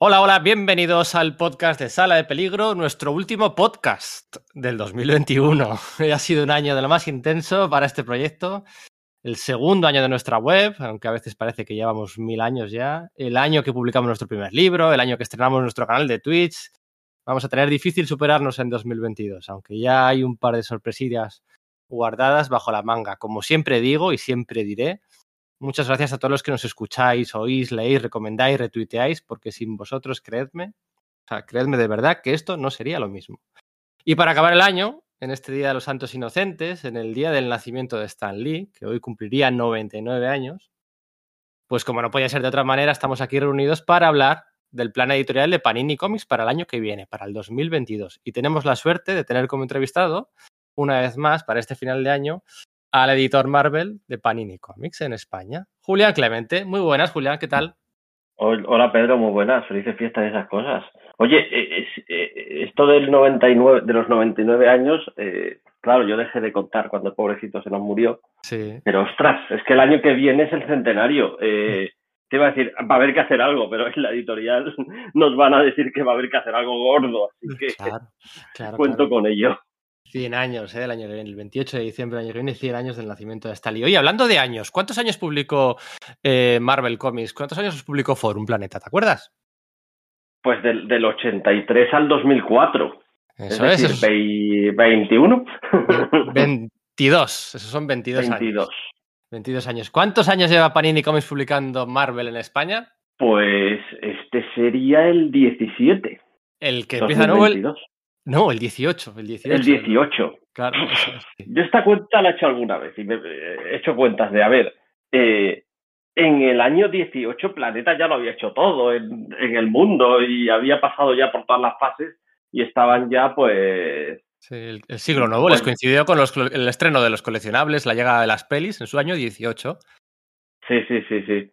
Hola, hola, bienvenidos al podcast de Sala de Peligro, nuestro último podcast del 2021. ha sido un año de lo más intenso para este proyecto, el segundo año de nuestra web, aunque a veces parece que llevamos mil años ya, el año que publicamos nuestro primer libro, el año que estrenamos nuestro canal de Twitch. Vamos a tener difícil superarnos en 2022, aunque ya hay un par de sorpresillas guardadas bajo la manga. Como siempre digo y siempre diré, Muchas gracias a todos los que nos escucháis, oís, leéis, recomendáis, retuiteáis, porque sin vosotros, creedme, o sea, creedme de verdad que esto no sería lo mismo. Y para acabar el año, en este Día de los Santos Inocentes, en el día del nacimiento de Stan Lee, que hoy cumpliría 99 años, pues como no podía ser de otra manera, estamos aquí reunidos para hablar del plan editorial de Panini Comics para el año que viene, para el 2022. Y tenemos la suerte de tener como entrevistado, una vez más, para este final de año, al editor Marvel de Panini Comics en España, Julián Clemente. Muy buenas, Julián, ¿qué tal? Hola Pedro, muy buenas, felices fiestas y esas cosas. Oye, eh, eh, esto del 99, de los 99 años, eh, claro, yo dejé de contar cuando el pobrecito se nos murió. Sí. Pero ostras, es que el año que viene es el centenario. te iba a decir, va a haber que hacer algo, pero en la editorial nos van a decir que va a haber que hacer algo gordo, así que cuento con ello. 100 años, ¿eh? Del año que viene, el 28 de diciembre del año que viene, 100 años del nacimiento de Stanley. Oye, hablando de años, ¿cuántos años publicó eh, Marvel Comics? ¿Cuántos años publicó Forum Planeta? ¿Te acuerdas? Pues del, del 83 al 2004. Eso es. Decir, 21. 22, esos son 22, 22 años. 22 años. ¿Cuántos años lleva Panini Comics publicando Marvel en España? Pues este sería el 17. El que empieza nuevo el, no, el 18, el 18. El 18. Claro. Yo esta cuenta la he hecho alguna vez y me he hecho cuentas de, a ver, eh, en el año 18 Planeta ya lo había hecho todo en, el mundo y había pasado ya por todas las fases y estaban ya pues... Sí, el, siglo nuevo les pues coincidió con el estreno de los coleccionables, la llegada de las pelis en su año 18. Sí, sí, sí, sí.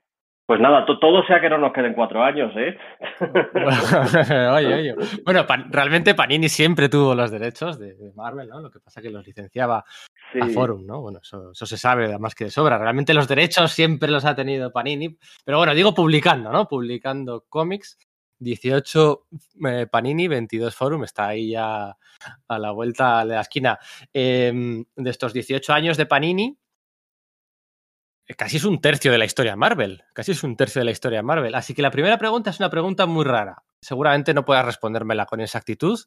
Pues nada, todo sea que no nos queden cuatro años, ¿eh? oye, oye. Bueno, realmente Panini siempre tuvo los derechos de, Marvel, ¿no? Lo que pasa que los licenciaba a Forum, ¿no? Bueno, eso, se sabe más que de sobra. Realmente los derechos siempre los ha tenido Panini. Pero bueno, digo publicando, ¿no? Publicando cómics. 18 eh, Panini, 22 Forum, está ahí ya a la vuelta de la esquina. Em, de estos 18 años de Panini, casi es un tercio de la historia Marvel. Casi es un tercio de la historia Marvel. Así que la primera pregunta es una pregunta muy rara. Seguramente no puedas respondérmela con exactitud,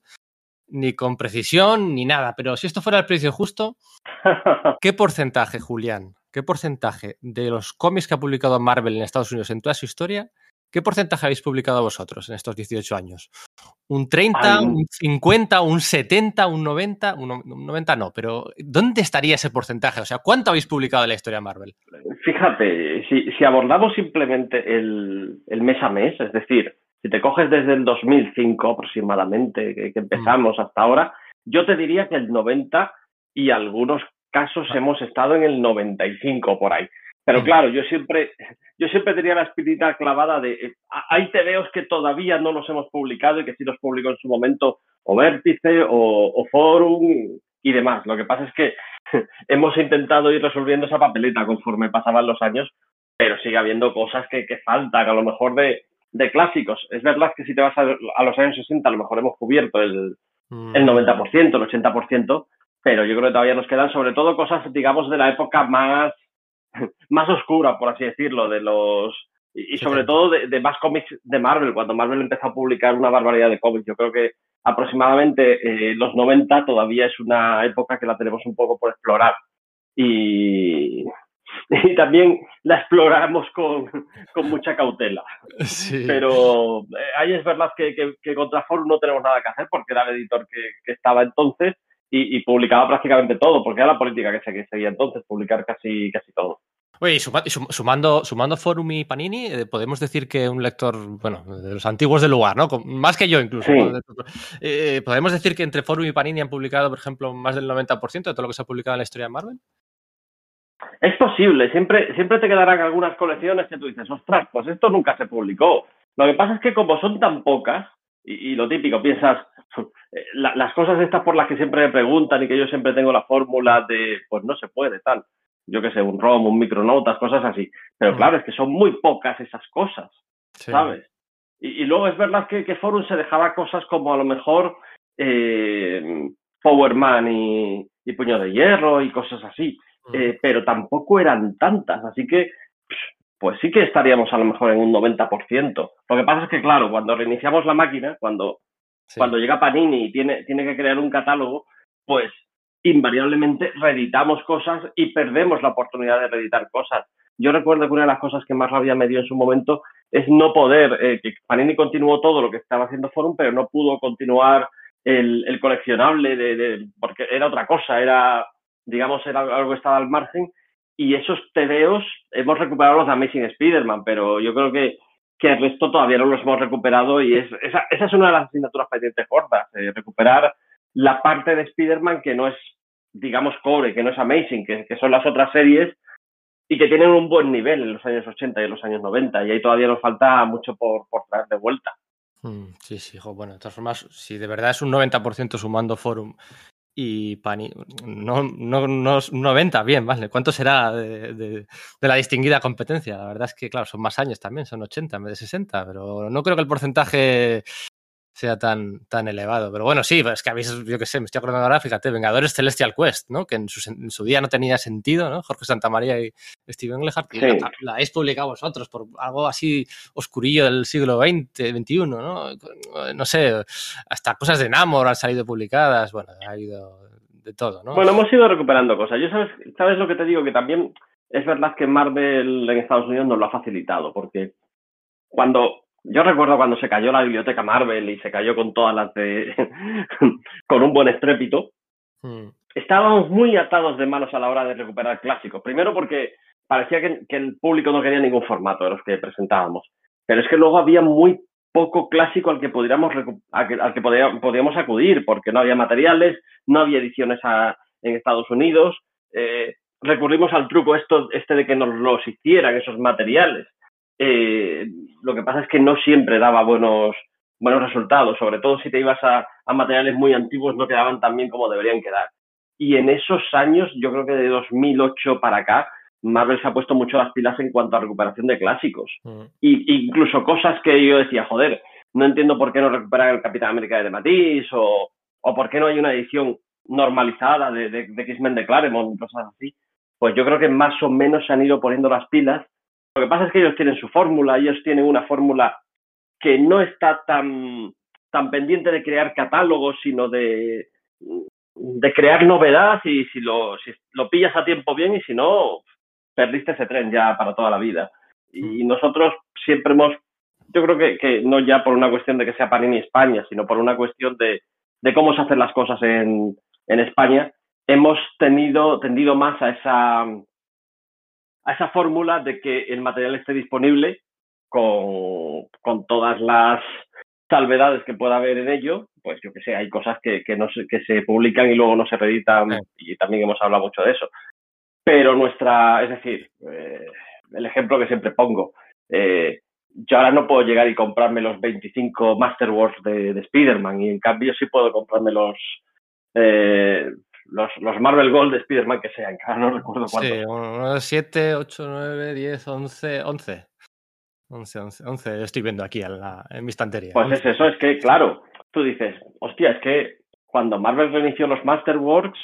ni con precisión, ni nada. Pero si esto fuera el precio justo, ¿qué porcentaje, Julián? ¿Qué porcentaje de los cómics que ha publicado Marvel en Estados Unidos en toda su historia ¿Qué porcentaje habéis publicado vosotros en estos 18 años? ¿Un 30, un 50, un 70, un 90? Un 90 no, pero ¿dónde estaría ese porcentaje? O sea, ¿cuánto habéis publicado de la historia Marvel? Fíjate, si, abordamos simplemente el, mes a mes, es decir, si te coges desde el 2005 aproximadamente, que, empezamos mm. hasta ahora, yo te diría que el 90 y algunos casos hemos estado en el 95 por ahí. Pero claro, yo siempre, yo siempre tenía la espinita clavada de eh, hay TVOs que todavía no los hemos publicado y que sí los publicó en su momento o Vértice o, Forum y demás. Lo que pasa es que hemos intentado ir resolviendo esa papeleta conforme pasaban los años, pero sigue habiendo cosas que, que faltan, a lo mejor de, de, clásicos. Es verdad que si te vas a, los años 60, a lo mejor hemos cubierto el, el 90%, mm. el 80%, pero yo creo que todavía nos quedan sobre todo cosas, digamos, de la época más más oscura, por así decirlo, de los y, sobre todo de, más cómics de Marvel, cuando Marvel empezó a publicar una barbaridad de cómics. Yo creo que aproximadamente eh, los 90 todavía es una época que la tenemos un poco por explorar. Y, y también la exploramos con, con mucha cautela. Pero eh, ahí es verdad que, que, contra Forum no tenemos nada que hacer porque era el editor que, que estaba entonces y, publicaba prácticamente todo, porque era la política que se seguía entonces, publicar casi, casi todo. Oye, y sumando, sumando Forum y Panini, eh, podemos decir que un lector, bueno, de los antiguos del lugar, ¿no? Más que yo incluso. Eh, ¿Podemos decir que entre Forum y Panini han publicado, por ejemplo, más del 90% de todo lo que se ha publicado en la historia de Marvel? Es posible, siempre, siempre te quedarán algunas colecciones que tú dices, ostras, pues esto nunca se publicó. Lo que pasa es que como son tan pocas, y, lo típico, piensas, eh, las cosas estas por las que siempre me preguntan y que yo siempre tengo la fórmula de, pues no se puede, tal. Yo qué sé, un ROM, un micronotas, cosas así. Pero claro, es que son muy pocas esas cosas, ¿sabes? Y, luego es verdad que, que, Forum se dejaba cosas como a lo mejor eh, Powerman y, y, Puño de Hierro y cosas así, mm. eh, pero tampoco eran tantas, así que pues sí que estaríamos a lo mejor en un 90%. Lo que pasa es que, claro, cuando reiniciamos la máquina, cuando, cuando llega Panini y tiene, tiene que crear un catálogo, pues invariablemente reeditamos cosas y perdemos la oportunidad de reeditar cosas. Yo recuerdo que una de las cosas que más rabia me dio en su momento es no poder, eh, que Panini continuó todo lo que estaba haciendo Forum, pero no pudo continuar el, el coleccionable de, de, porque era otra cosa, era, digamos, era algo que estaba al margen. Y esos tebeos hemos recuperado los de Amazing Spider-Man, pero yo creo que, que el resto todavía no los hemos recuperado y es, esa, esa es una de las asignaturas pendientes gordas, eh, recuperar la parte de Spider-Man que no es, digamos, cobre, que no es Amazing, que, que son las otras series y que tienen un buen nivel en los años 80 y en los años 90 y ahí todavía nos falta mucho por, por traer de vuelta. Hmm, sí, sí, hijo. Bueno, de todas formas, si de verdad es un 90% sumando Forum y Pani, no, no, no 90, bien, vale. ¿Cuánto será de, de, de, la distinguida competencia? La verdad es que, claro, son más años también, son 80 en vez de 60, pero no creo que el porcentaje sea tan, tan elevado. Pero bueno, sí, es que habéis, yo qué sé, me estoy acordando ahora, fíjate, Vengadores Celestial Quest, ¿no? Que en su, en su día no tenía sentido, ¿no? Jorge Santamaría y Steven Englehart, sí. la, la, habéis publicado vosotros por algo así oscurillo del siglo XX, XXI, ¿no? No sé, hasta cosas de Namor han salido publicadas, bueno, ha habido de todo, ¿no? Bueno, hemos ido recuperando cosas. Yo sabes, sabes lo que te digo, que también es verdad que Marvel en Estados Unidos nos lo ha facilitado, porque cuando yo recuerdo cuando se cayó la biblioteca Marvel y se cayó con todas las de. con un buen estrépito. Hmm. Estábamos muy atados de manos a la hora de recuperar clásicos. Primero porque parecía que, que, el público no quería ningún formato de los que presentábamos. Pero es que luego había muy poco clásico al que pudiéramos al que podíamos, podíamos acudir, porque no había materiales, no había ediciones a, en Estados Unidos. Eh, recurrimos al truco esto, este de que nos los hicieran esos materiales. Eh, lo que pasa es que no siempre daba buenos, buenos resultados, sobre todo si te ibas a, a, materiales muy antiguos no quedaban tan bien como deberían quedar. Y en esos años, yo creo que de 2008 para acá, Marvel se ha puesto mucho las pilas en cuanto a recuperación de clásicos. Mm. Y, incluso cosas que yo decía, joder, no entiendo por qué no recuperan el Capitán América de Matisse o, o por qué no hay una edición normalizada de, de, de X-Men de Claremont, cosas así. Pues yo creo que más o menos se han ido poniendo las pilas lo que pasa es que ellos tienen su fórmula, ellos tienen una fórmula que no está tan, tan pendiente de crear catálogos, sino de, de crear novedad y si lo, si lo pillas a tiempo bien y si no, perdiste ese tren ya para toda la vida. Y nosotros siempre hemos, yo creo que, que no ya por una cuestión de que sea Panini España, sino por una cuestión de, de cómo se hacen las cosas en, en España, hemos tenido, tendido más a esa, a esa fórmula de que el material esté disponible con, con todas las salvedades que pueda haber en ello, pues yo que sé, hay cosas que, que, no se, que se publican y luego no se reeditan sí. y también hemos hablado mucho de eso. Pero nuestra, es decir, eh, el ejemplo que siempre pongo, eh, yo ahora no puedo llegar y comprarme los 25 Masterworks de, de Spider-Man y en cambio sí puedo comprarme los, eh, los, los Marvel Gold de Spider-Man que sean, no recuerdo cuántos. Sí, 1, 7, 8, 9, 10, 11, 11. 11, 11, 11 estoy viendo aquí en, la, en mi estantería. Pues es eso, es que, claro, tú dices, hostia, es que cuando Marvel reinició los Masterworks,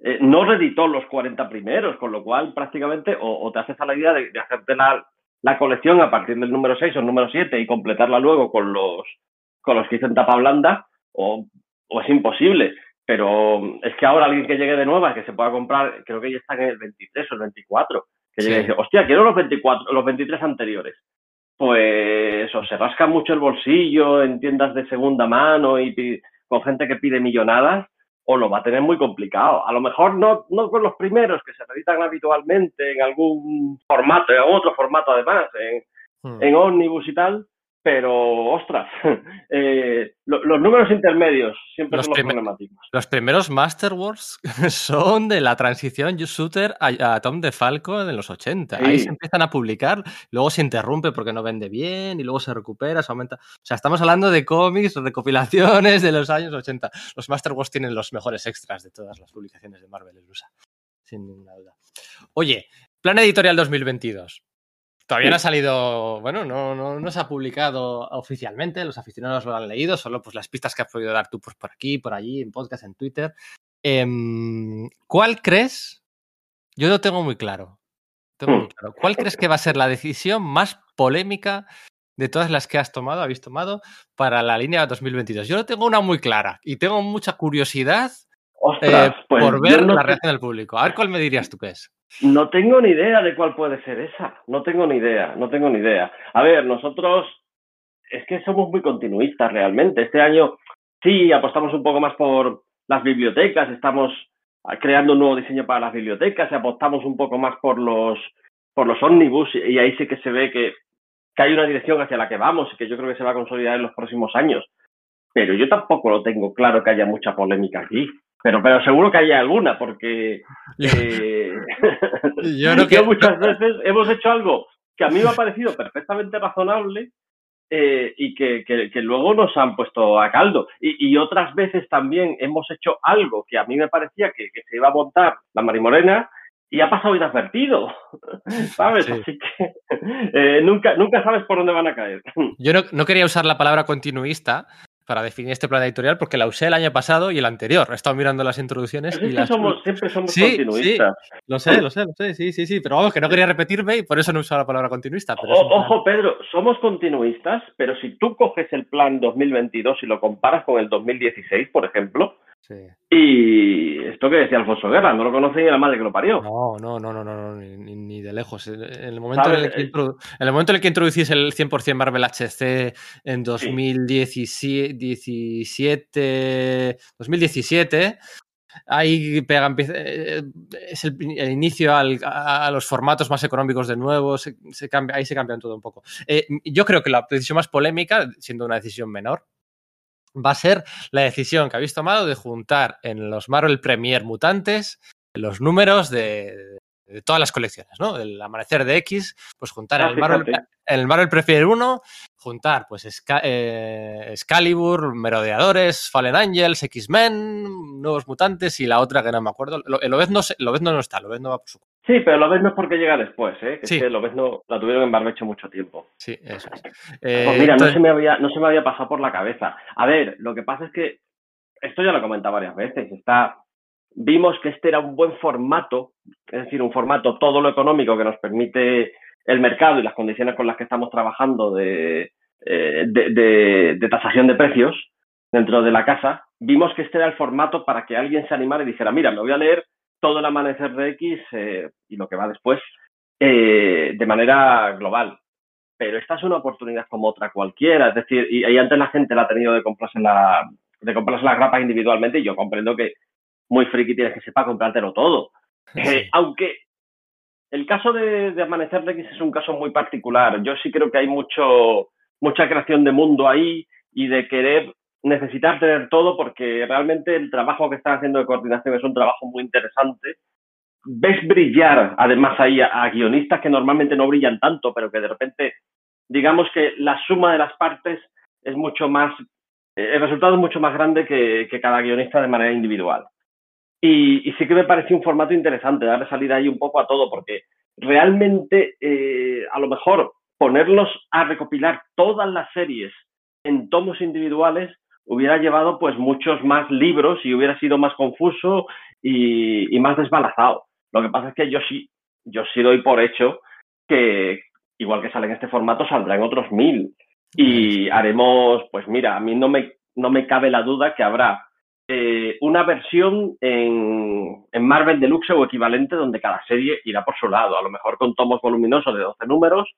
eh, no reeditó los 40 primeros, con lo cual prácticamente o, o te haces a la idea de, de hacerte la, la, colección a partir del número 6 o el número 7 y completarla luego con los, con los que hizo en tapa blanda, o, o es imposible. Pero es que ahora alguien que llegue de nueva, que se pueda comprar, creo que ya está en el 23 o el 24, que llegue sí. y dice, hostia, quiero los 24, los 23 anteriores. Pues o se rasca mucho el bolsillo en tiendas de segunda mano y con gente que pide millonadas, o lo va a tener muy complicado. A lo mejor no, no con los primeros que se reeditan habitualmente en algún formato, en otro formato además, en, hmm. en ómnibus y tal, pero ostras, eh, lo, los números intermedios siempre los son los problemáticos. Los primeros Masterworks son de la transición Shooter a, a Tom DeFalco de los 80. Sí. Ahí se empiezan a publicar, luego se interrumpe porque no vende bien y luego se recupera, se aumenta. O sea, estamos hablando de cómics, recopilaciones de los años 80. Los Masterworks tienen los mejores extras de todas las publicaciones de Marvel en USA, sin ninguna duda. Oye, plan editorial 2022. Todavía no ha salido, bueno, no, no, no, se ha publicado oficialmente, los aficionados lo han leído, solo pues las pistas que has podido dar tú pues, por aquí, por allí, en podcast, en Twitter. Eh, ¿Cuál crees? Yo lo tengo muy claro. Tengo muy claro. ¿Cuál crees que va a ser la decisión más polémica de todas las que has tomado, habéis tomado, para la línea 2022? Yo lo tengo una muy clara y tengo mucha curiosidad Ostras, eh, pues por ver no la reacción del público. A ver cuál me dirías tú que es. No tengo ni idea de cuál puede ser esa. No tengo ni idea, no tengo ni idea. A ver, nosotros es que somos muy continuistas realmente. Este año sí apostamos un poco más por las bibliotecas, estamos ah, creando un nuevo diseño para las bibliotecas y apostamos un poco más por los por los ómnibus y ahí sí que se ve que, que hay una dirección hacia la que vamos y que yo creo que se va a consolidar en los próximos años. Pero yo tampoco lo tengo claro que haya mucha polémica aquí. Pero, pero seguro que haya alguna, porque eh, Yo creo que- muchas veces hemos hecho algo que a mí me ha parecido perfectamente razonable eh, y que, que- que luego nos han puesto a caldo. Y, y otras veces también hemos hecho algo que a mí me parecía que, que se iba a montar la Marimorena y ha pasado inadvertido, ¿sabes? Sí. Así que eh, nunca, nunca sabes por dónde van a caer. Yo no, no quería usar la palabra continuista para definir este plan editorial porque la usé el año pasado y el anterior. He estado mirando las introducciones y las... somos, siempre somos Sí, continuistas. Lo sé, lo sé, lo sé, sí, sí, sí, pero vamos, que no quería repetirme y por eso no he usado la palabra continuista. Pero O- ojo, Pedro, somos continuistas, pero si tú coges el plan 2022 y lo comparas con el 2016, por ejemplo, Sí. y esto que decía Alfonso Guerra, no lo conoce ni la madre que lo parió. No, no, no, no, no, no, ni, ni- de lejos. En el momento en el, que en el momento en el que introducís el 100% Marvel HC en 2017, 17, 2017, ahí pega, eh, es el, el inicio al- a los formatos más económicos de nuevo, se, se cambia, ahí se cambian todo un poco. Eh, yo creo que la decisión más polémica, siendo una decisión menor, va a ser la decisión que habéis tomado de juntar en los Marvel Premier Mutantes los números de, de todas las colecciones, ¿no? El Amanecer de X, pues juntar Ah, en el Marvel, fíjate. en el Marvel Premier 1, juntar pues Esca- eh, Excalibur, Merodeadores, Fallen Angels, X-Men, Nuevos Mutantes y la otra que no me acuerdo. Lo, el Lobezno, Lobezno no está, Lobezno va por su... Sí, pero lo ves no es porque llega después, ¿eh? Que Sí. es que lo ves no la tuvieron en barbecho mucho tiempo. Sí, eso es. Eh, Pues mira, entonces- no, se me había, no se me había pasado por la cabeza. A ver, lo que pasa es que esto ya lo he comentado varias veces. Está, vimos que este era un buen formato, es decir, un formato todo lo económico que nos permite el mercado y las condiciones con las que estamos trabajando de, eh, de, de- de tasación de precios dentro de la casa. Vimos que este era el formato para que alguien se animara y dijera, mira, me voy a leer todo el amanecer de X eh, y lo que va después eh, de manera global pero esta es una oportunidad como otra cualquiera. Es decir, y, y antes la gente la ha tenido de comprarse, la, de comprarse las grapas individualmente y yo comprendo que muy friki tienes que sepa comprártelo todo. Eh, Sí. aunque el caso de, de Amanecer de X es un caso muy particular. Yo sí creo que hay mucho, mucha creación de mundo ahí y de querer necesitar tener todo porque realmente el trabajo que están haciendo de coordinación es un trabajo muy interesante ves brillar además ahí a, a guionistas que normalmente no brillan tanto, pero que de repente, digamos que la suma de las partes es mucho más, eh, el resultado es mucho más grande que, que cada guionista de manera individual. Y, y sí que me pareció un formato interesante, darle salida ahí un poco a todo, porque realmente eh, a lo mejor ponerlos a recopilar todas las series en tomos individuales hubiera llevado pues muchos más libros y hubiera sido más confuso y, y más desbalazado. Lo que pasa es que yo sí, yo sí doy por hecho que igual que sale en este formato, saldrá en otros mil. Y haremos, pues mira, a mí no me, no me cabe la duda que habrá eh, una versión en, en Marvel Deluxe o equivalente donde cada serie irá por su lado, a lo mejor con tomos voluminosos de 12 números.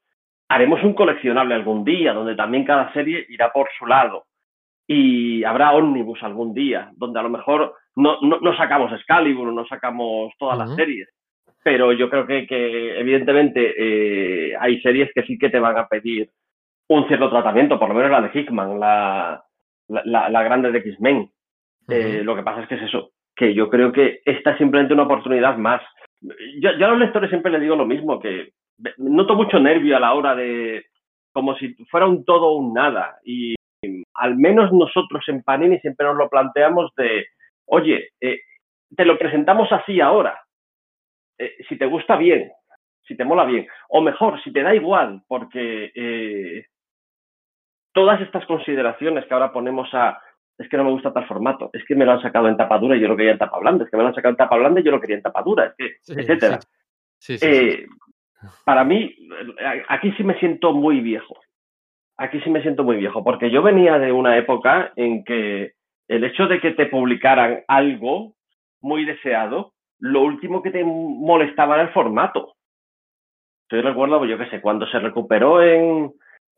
Haremos un coleccionable algún día donde también cada serie irá por su lado. Y habrá ómnibus algún día, donde a lo mejor no, no, no sacamos Excalibur, no sacamos todas las series, pero yo creo que, que evidentemente eh, hay series que sí que te van a pedir un cierto tratamiento, por lo menos la de Hickman, la, la, la, la grande de X-Men. Eh, lo que pasa es que es eso, que yo creo que esta es simplemente una oportunidad más. Yo, yo a los lectores siempre les digo lo mismo, que noto mucho nervio a la hora de, como si fuera un todo o un nada. Y al menos nosotros en Panini siempre nos lo planteamos de, oye, eh, te lo presentamos así ahora. Eh, si te gusta bien, si te mola bien. O mejor, si te da igual, porque eh, todas estas consideraciones que ahora ponemos a es que no me gusta tal formato, es que me lo han sacado en tapa dura y yo lo quería en tapa blanda, es que me lo han sacado en tapa blanda y yo lo quería en tapa dura, es que, etcétera. Eh, para mí, aquí sí me siento muy viejo. Aquí sí me siento muy viejo, porque yo venía de una época en que el hecho de que te publicaran algo muy deseado, lo último que te molestaba era el formato. Yo recuerdo, yo qué sé, cuando se recuperó en,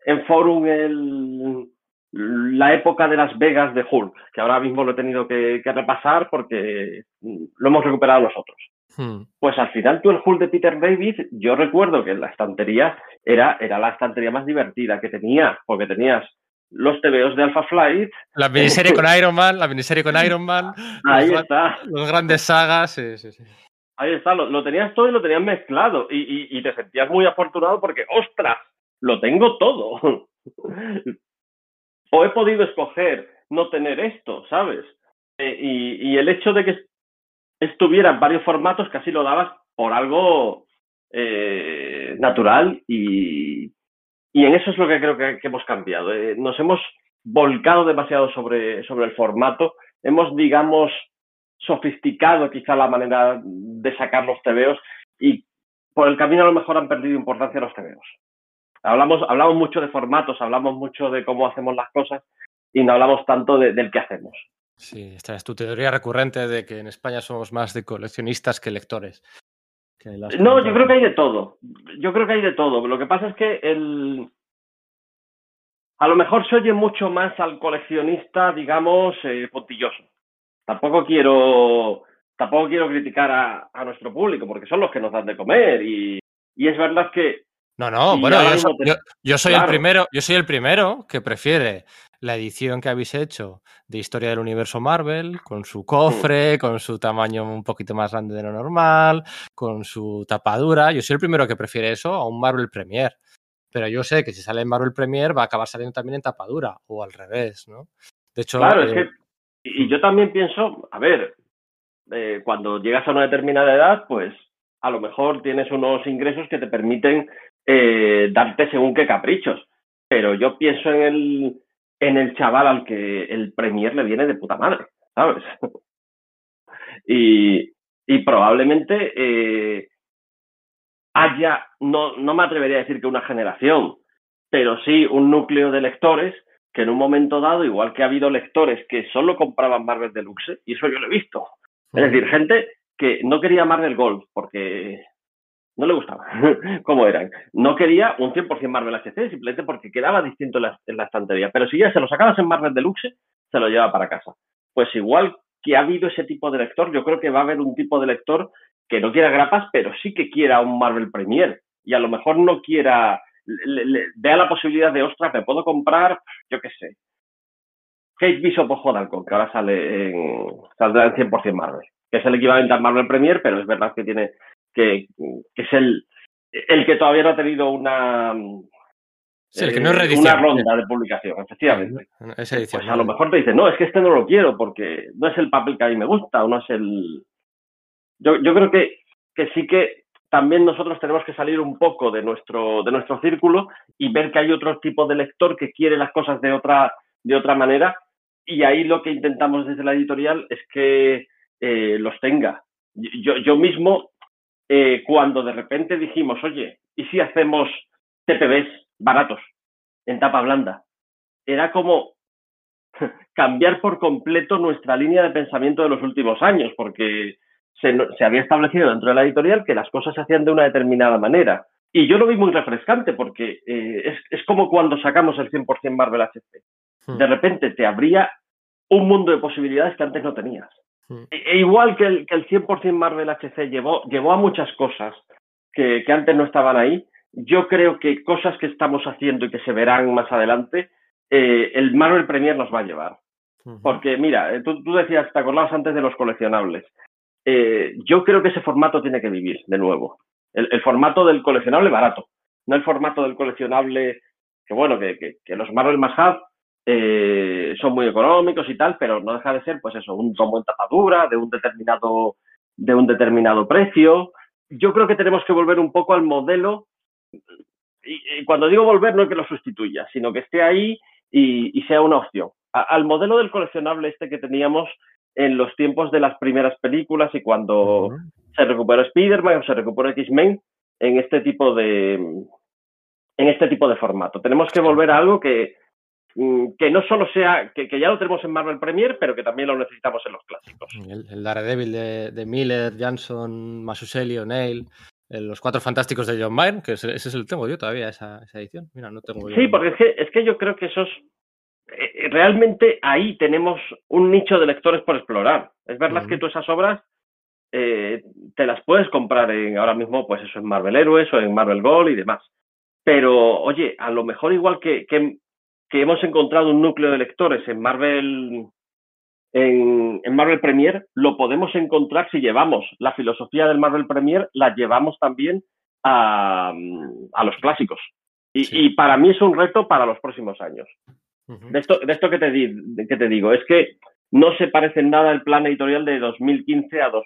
en Forum el, la época de Las Vegas de Hulk, que ahora mismo lo he tenido que, repasar porque lo hemos recuperado nosotros. Hmm. Pues al final tú el Hulk de Peter David, yo recuerdo que la estantería era, era la estantería más divertida que tenía, porque tenías los TVOs de Alpha Flight. La miniserie con Iron Man, la miniserie con Iron Man. Ahí está. Los grandes sagas, sí, sí, sí. Ahí está, lo, tenías todo y lo tenías mezclado. Y, y te sentías muy afortunado porque, ostras, lo tengo todo. o he podido escoger no tener esto, ¿sabes? Eh, y, el hecho de que estuviera en varios formatos casi lo dabas por algo eh, natural y, y, en eso es lo que creo que, hemos cambiado. Eh, nos hemos volcado demasiado sobre, sobre el formato, hemos, digamos, sofisticado quizá la manera de sacar los tebeos y por el camino a lo mejor han perdido importancia los tebeos. Hablamos, hablamos mucho de formatos, hablamos mucho de cómo hacemos las cosas y no hablamos tanto del que hacemos. Sí, esta es tu teoría recurrente de que en España somos más de coleccionistas que lectores. no, yo creo que hay de todo. Yo creo que hay de todo. Lo que pasa es que el... a lo mejor se oye mucho más al coleccionista, digamos, eh, puntilloso. Tampoco quiero, tampoco quiero criticar a, a, nuestro público, porque son los que nos dan de comer. Y, y es verdad que no, no, bueno, yo, soy el primero, yo soy el primero que prefiere la edición que habéis hecho de Historia del Universo Marvel, con su cofre, con su tamaño un poquito más grande de lo normal, con su tapadura. Yo soy el primero que prefiere eso a un Marvel Premier. Pero yo sé que si sale en Marvel Premier va a acabar saliendo también en tapadura, o al revés, ¿no? De hecho. Claro, es eh, que. Y yo también pienso, a ver, eh, cuando llegas a una determinada edad, pues a lo mejor tienes unos ingresos que te permiten eh, darte según qué caprichos. Pero yo pienso en el, en el chaval al que el Premier le viene de puta madre, ¿sabes? y, y probablemente eh, haya, no, no me atrevería a decir que una generación, pero sí un núcleo de lectores que en un momento dado, igual que ha habido lectores que solo compraban Marvel Deluxe, y eso yo lo he visto. Es decir, gente que no quería Marvel Gold porque no le gustaba cómo eran. No quería un 100% Marvel HC, simplemente porque quedaba distinto en la, estantería. Pero si ya se lo sacabas en Marvel Deluxe, se lo lleva para casa. Pues igual que ha habido ese tipo de lector, yo creo que va a haber un tipo de lector que no quiera grapas, pero sí que quiera un Marvel Premier. Y a lo mejor no quiera, vea la posibilidad de, ostras, me puedo comprar, yo qué sé, Kate Bishop o con que ahora sale en, saldrá en 100% Marvel, que es el equivalente al Marvel Premier, pero es verdad que tiene que, es el, el que todavía no ha tenido una, eh, una ronda de publicación, efectivamente. Edición, pues a lo mejor te dice, no, es que este no lo quiero porque no es el papel que a mí me gusta o no es el... Yo, yo creo que, que sí que también nosotros tenemos que salir un poco de nuestro, de nuestro círculo y ver que hay otro tipo de lector que quiere las cosas de otra, de otra manera y ahí lo que intentamos desde la editorial es que eh, los tenga. Yo, yo mismo eh, cuando de repente dijimos, oye, ¿y si hacemos TPBs baratos en tapa blanda? Era como cambiar por completo nuestra línea de pensamiento de los últimos años, porque se, había establecido dentro de la editorial que las cosas se hacían de una determinada manera. Y yo lo vi muy refrescante, porque eh, es, como cuando sacamos el 100% Marvel HC. Hmm. De repente te abría un mundo de posibilidades que antes no tenías. Mm. E, e igual que el, que el 100% Marvel HC llevó, llevó a muchas cosas que, que, antes no estaban ahí, yo creo que cosas que estamos haciendo y que se verán más adelante, eh, el Marvel Premier nos va a llevar. Porque mira, eh, tú, tú, decías, te acordabas antes de los coleccionables. Eh, yo creo que ese formato tiene que vivir de nuevo. El, el, formato del coleccionable barato, no el formato del coleccionable que bueno, que, que, que los Marvel más eh, son muy económicos y tal, pero no deja de ser, pues eso, un tomo en tapadura de un determinado, de un determinado precio, yo creo que tenemos que volver un poco al modelo, y, cuando digo volver no es que lo sustituya, sino que esté ahí y, sea una opción. al modelo del coleccionable este que teníamos en los tiempos de las primeras películas y cuando se recuperó Spider-Man o se recuperó X-Men en este tipo de en este tipo de formato. Tenemos que volver a algo que, que no solo sea, que, ya lo tenemos en Marvel Premier, pero que también lo necesitamos en los clásicos. El, Daredevil de, Miller, Jansson, Masuselli, O'Neill, los cuatro fantásticos de John Byrne, que ese, es el tengo yo todavía, esa, edición. Mira, no tengo Sí, porque es que, es que yo creo que esos eh, realmente ahí tenemos un nicho de lectores por explorar. Es verdad que tú esas obras eh, te las puedes comprar en, ahora mismo, pues eso en Marvel Heroes o en Marvel Gold y demás. Pero, oye, a lo mejor igual que, que, hemos encontrado un núcleo de lectores en Marvel, en, en, Marvel Premier, lo podemos encontrar si llevamos la filosofía del Marvel Premier, la llevamos también a, a los clásicos. Y, y, para mí es un reto para los próximos años. de, esto, de esto que te, que te digo, es que no se parece en nada el plan editorial de 2015 a, dos,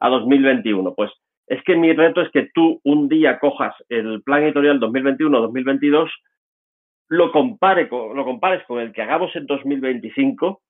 a 2021. Pues es que mi reto es que tú un día cojas el plan editorial 2021-2022, lo, compare lo compares con el que hagamos en 2025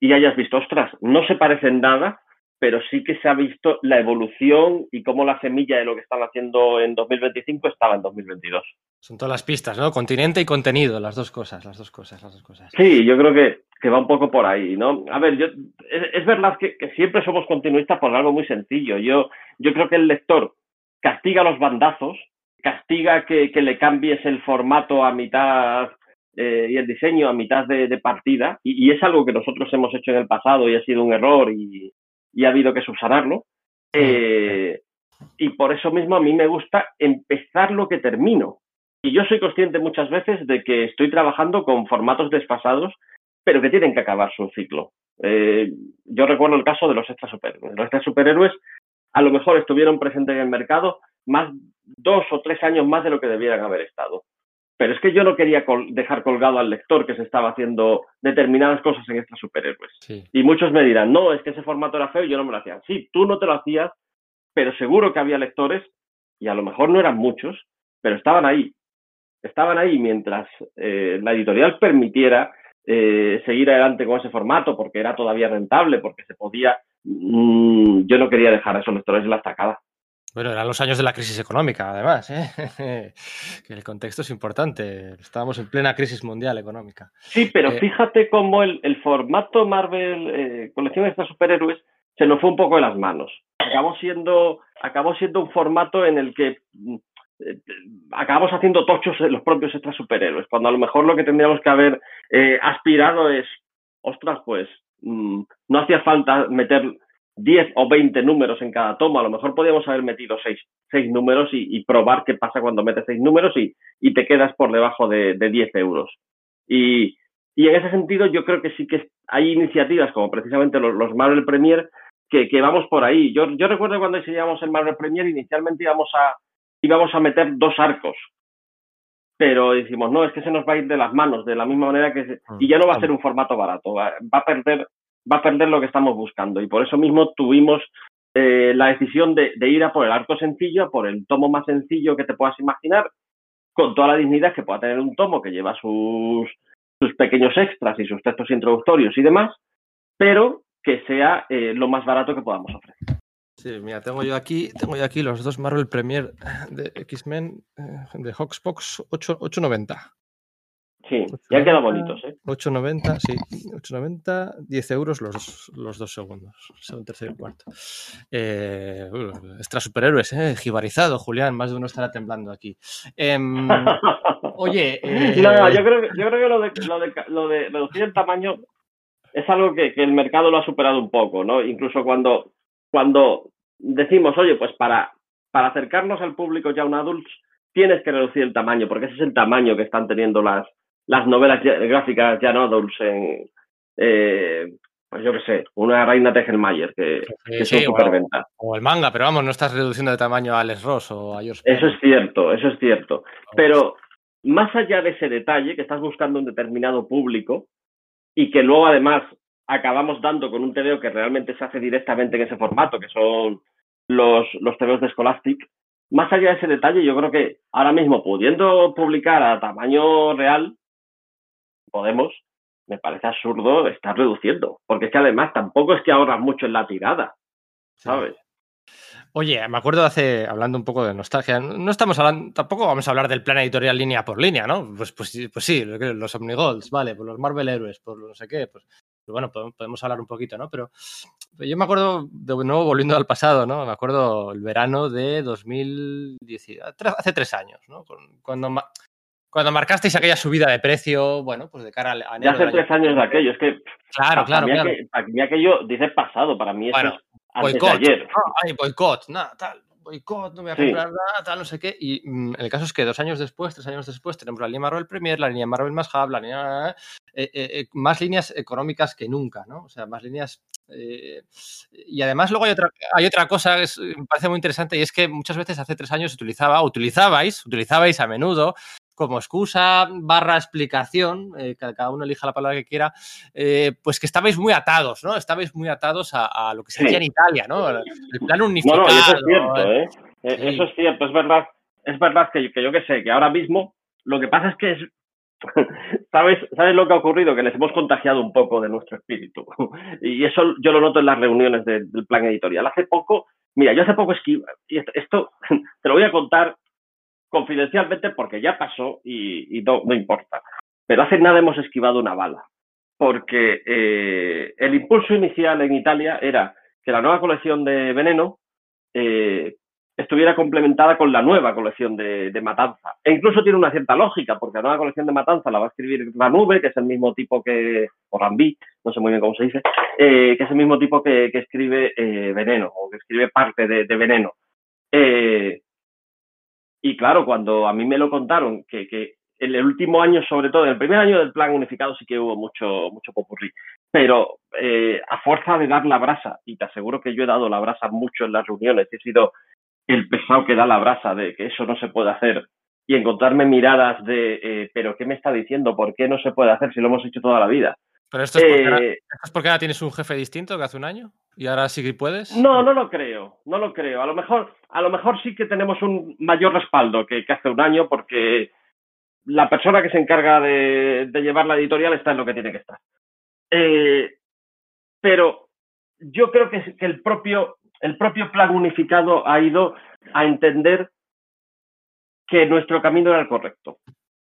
y hayas visto, ostras, no se parecen nada, pero sí que se ha visto la evolución y cómo la semilla de lo que están haciendo en 2025 estaba en 2022. Son todas las pistas, ¿no? Continente y contenido, las dos cosas, las dos cosas, las dos cosas. Sí, yo creo que, que va un poco por ahí, ¿no? A ver, yo, es, verdad que, siempre somos continuistas por algo muy sencillo. Yo, yo creo que el lector castiga los bandazos, castiga que, que le cambies el formato a mitad eh, y el diseño a mitad de, partida, y, y, es algo que nosotros hemos hecho en el pasado y ha sido un error y, y ha habido que subsanarlo. Eh, y por eso mismo a mí me gusta empezar lo que termino. Y yo soy consciente muchas veces de que estoy trabajando con formatos desfasados, pero que tienen que acabar su ciclo. Eh, yo recuerdo el caso de los extra superhéroes. Los extra superhéroes a lo mejor estuvieron presentes en el mercado más dos o tres años más de lo que debieran haber estado. Pero es que yo no quería dejar colgado al lector que se estaba haciendo determinadas cosas en estos superhéroes. Y muchos me dirán, no, es que ese formato era feo y yo no me lo hacía. Sí, tú no te lo hacías, pero seguro que había lectores, y a lo mejor no eran muchos, pero estaban ahí. Estaban ahí mientras eh, la editorial permitiera eh, seguir adelante con ese formato porque era todavía rentable, porque se podía. Mm, yo no quería dejar a esos lectores en la estacada. Bueno, eran los años de la crisis económica, además, ¿eh? que el contexto es importante. Estábamos en plena crisis mundial económica. Sí, pero eh, fíjate cómo el, formato Marvel, eh, colección de estos superhéroes, se nos fue un poco de las manos. Acabó siendo, acabó siendo un formato en el que mm, eh, acabamos haciendo tochos los propios extras superhéroes, cuando a lo mejor lo que tendríamos que haber aspirado es, ostras, pues mm, no hacía falta meter 10 o 20 números en cada toma. A lo mejor podríamos haber metido 6, números y, probar qué pasa cuando metes 6 números y, y, te quedas por debajo de, de 10 euros. Y, y, en ese sentido yo creo que sí que hay iniciativas como precisamente los, los Marvel Premier que, que, vamos por ahí. Yo, yo recuerdo cuando diseñamos el Marvel Premier inicialmente íbamos a, íbamos a meter dos arcos. Pero decimos, no, es que se nos va a ir de las manos, de la misma manera que... y ya no va a ser un formato barato, va a perder va a perder lo que estamos buscando. Y por eso mismo tuvimos eh, la decisión de, ir a por el arco sencillo, por el tomo más sencillo que te puedas imaginar, con toda la dignidad que pueda tener un tomo que lleva sus, sus pequeños extras y sus textos introductorios y demás, pero que sea eh, lo más barato que podamos ofrecer. Sí, mira, tengo yo aquí, tengo yo aquí los dos Marvel Premier de X-Men eh, de Hawksbox 8, 890. Sí, ya quedan bonitos, ¿eh? 8,90, sí, 8,90, 10 euros los, los dos segundos, segundo, tercero y cuarto. Eh, extra superhéroes, ¿eh? Jibarizado, Julián, más de uno estará temblando aquí. Em, oye... No, yo creo, yo creo que lo de, lo, de, lo de reducir el tamaño es algo que, que, el mercado lo ha superado un poco, ¿no? Incluso cuando, cuando decimos, oye, pues para, para acercarnos al público ya un adulto, tienes que reducir el tamaño, porque ese es el tamaño que están teniendo las, las novelas gráficas ya no en, eh, pues yo qué sé, una reina Tegelmayer que, que sí, son superventa. O, el manga, pero vamos, no estás reduciendo de tamaño a Alex Ross o a George Eso es cierto, eso es cierto. Pero más allá de ese detalle, que estás buscando un determinado público y que luego además acabamos dando con un TVO que realmente se hace directamente en ese formato, que son los, los TVOs de Scholastic. Más allá de ese detalle, yo creo que ahora mismo, pudiendo publicar a tamaño real, podemos, me parece absurdo estar reduciendo. Porque es que además tampoco es que ahorras mucho en la tirada, ¿sabes? Oye, me acuerdo de hace, hablando un poco de nostalgia, no estamos hablando, tampoco vamos a hablar del plan editorial línea por línea, ¿no? Pues, pues, pues sí, los Omnigolds, vale, pues los Marvel Heroes, pues no sé qué, pues, pues bueno, podemos hablar un poquito, ¿no? Pero yo me acuerdo, de nuevo volviendo al pasado, ¿no? Me acuerdo el verano de 2010, hace tres años, ¿no? Cuando, cuando marcasteis aquella subida de precio, bueno, pues de cara a enero. Ya hace tres años de aquello, es que. Claro, claro, claro. para mí aquello dice pasado, para mí eso boicot. Ah, ay, boicot, nada, tal, boicot, no voy a comprar nada, tal, no sé qué. Y mm, el caso es que dos años después, tres años después, tenemos la línea Marvel Premier, la línea Marvel más Hub, la línea. Eh, eh, eh, más líneas económicas que nunca, ¿no? O sea, más líneas. y además, luego hay otra, hay otra cosa que me parece muy interesante y es que muchas veces hace tres años utilizaba, utilizabais, utilizabais a menudo como excusa barra explicación, eh, cada uno elija la palabra que quiera, eh, pues que estabais muy atados, ¿no? Estabais muy atados a, lo que se hacía en Italia, ¿no? El, plan unificado. No, no, eso es cierto, ¿eh? E, eso es cierto, es verdad, es verdad que, que yo que sé, que ahora mismo lo que pasa es que es, ¿Sabes, ¿Sabes lo que ha ocurrido? Que les hemos contagiado un poco de nuestro espíritu. Y eso yo lo noto en las reuniones del plan editorial. Hace poco, mira, yo hace poco esquivo, esto te lo voy a contar confidencialmente porque ya pasó y, no, importa. Pero hace nada hemos esquivado una bala, porque eh, el impulso inicial en Italia era que la nueva colección de Veneno eh, estuviera complementada con la nueva colección de, Matanza. E incluso tiene una cierta lógica, porque la nueva colección de Matanza la va a escribir Ranube, que es el mismo tipo que, o Rambi, no sé muy bien cómo se dice, eh, que es el mismo tipo que, escribe Veneno, o que escribe parte de, de Veneno. Y claro, cuando a mí me lo contaron, que, que en el último año, sobre todo, en el primer año del plan unificado sí que hubo mucho, mucho popurrí. Pero eh, a fuerza de dar la brasa, y te aseguro que yo he dado la brasa mucho en las reuniones, he sido el pesado que da la brasa de que eso no se puede hacer, y encontrarme miradas de, eh, pero ¿qué me está diciendo? ¿Por qué no se puede hacer si lo hemos hecho toda la vida? Pero esto es, porque ahora, eh, ¿esto es porque ahora tienes un jefe distinto que hace un año y ahora sí que puedes. No, no lo creo, no lo creo. A lo mejor, a lo mejor sí que tenemos un mayor respaldo que, hace un año porque la persona que se encarga de, llevar la editorial está en lo que tiene que estar. Eh, pero yo creo que, que, el, propio, el propio plan unificado ha ido a entender que nuestro camino era el correcto.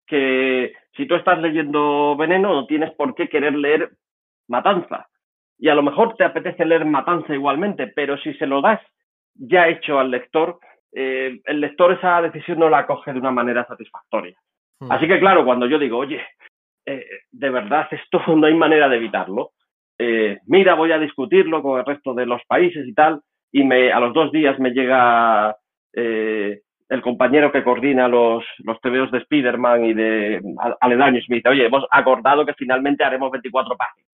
Que si tú estás leyendo Veneno, no tienes por qué querer leer Matanza y a lo mejor te apetece leer Matanza igualmente, pero si se lo das ya hecho al lector, eh, el lector esa decisión no la coge de una manera satisfactoria. Hmm. Así que claro, cuando yo digo, oye, eh, de verdad esto no hay manera de evitarlo, eh, mira, voy a discutirlo con el resto de los países y tal, y me, a los dos días me llega el compañero que coordina los, los TVOs de Spider-Man y de aledaños me dice, oye, hemos acordado que finalmente haremos 24 páginas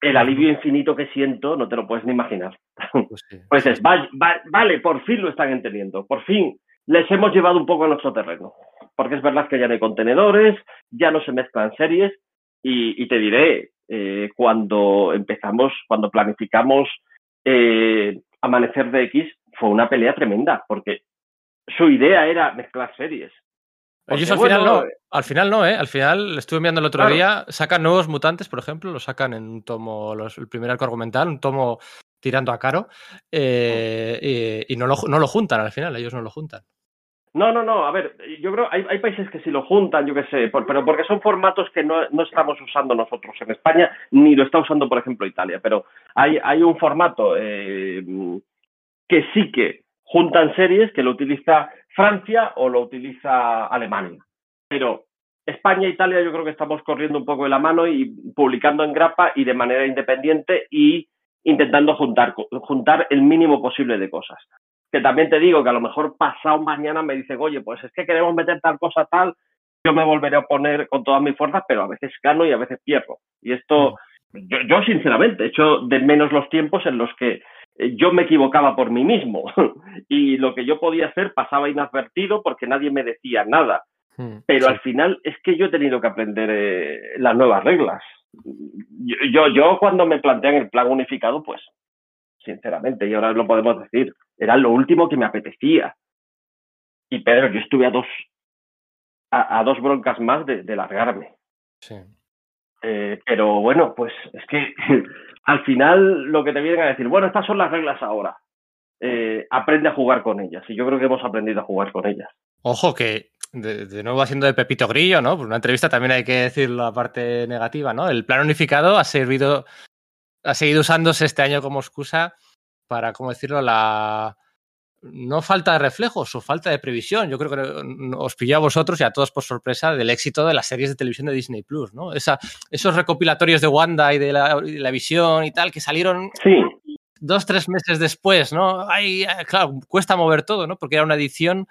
el alivio infinito que siento no te lo puedes ni imaginar. Pues, pues es, vale, por fin lo están entendiendo, por fin les hemos llevado un poco a nuestro terreno, porque es verdad que ya no hay contenedores, ya no se mezclan series y, te diré, eh, cuando empezamos, cuando planificamos eh, Amanecer de X, fue una pelea tremenda, porque su idea era mezclar series ellos al final no, al final no, ¿eh? Al final, estuve viendo el otro día, sacan nuevos mutantes, por ejemplo, lo sacan en un tomo, el primer arco argumental, un tomo tirando a caro, eh, y, no, lo, no, lo, juntan al final, ellos no lo juntan. No, no, no, a ver, yo creo hay, hay países que sí lo juntan, yo qué sé, pero porque son formatos que no, no, estamos usando nosotros en España, ni lo está usando, por ejemplo, Italia, pero hay, hay un formato eh, que sí que juntan series que lo utiliza Francia o lo utiliza Alemania. Pero España e Italia yo creo que estamos corriendo un poco de la mano y publicando en grapa y de manera independiente y intentando juntar, juntar el mínimo posible de cosas. Que también te digo que a lo mejor pasado mañana me dicen, oye, pues es que queremos meter tal cosa tal, yo me volveré a poner con todas mis fuerzas, pero a veces gano y a veces pierdo. Y esto, yo, yo sinceramente, echo de menos los tiempos en los que yo me equivocaba por mí mismo y lo que yo podía hacer pasaba inadvertido porque nadie me decía nada. Hmm, Pero al final es que yo he tenido que aprender eh, las nuevas reglas. Yo, yo cuando me plantean el plan unificado, pues sinceramente, y ahora lo podemos decir. Era lo último que me apetecía. Y Pedro, yo estuve a dos, a, dos broncas más de, largarme. Sí. Eh, pero bueno, pues es que al final lo que te vienen a decir, bueno, estas son las reglas ahora. Eh, aprende a jugar con ellas. Y yo creo que hemos aprendido a jugar con ellas. Ojo que de, nuevo haciendo de Pepito Grillo, ¿no? Por una entrevista también hay que decir la parte negativa, ¿no? El plan unificado ha servido, ha seguido usándose este año como excusa para, ¿cómo decirlo? La no falta de reflejos o falta de previsión. Yo creo que os pilló a vosotros y a todos por sorpresa del éxito de las series de televisión de Disney Plus, ¿no? Esa, esos recopilatorios de Wanda y de la, y de la visión y tal que salieron sí dos, tres meses después, ¿no? Ahí, claro, cuesta mover todo, ¿no? Porque era una edición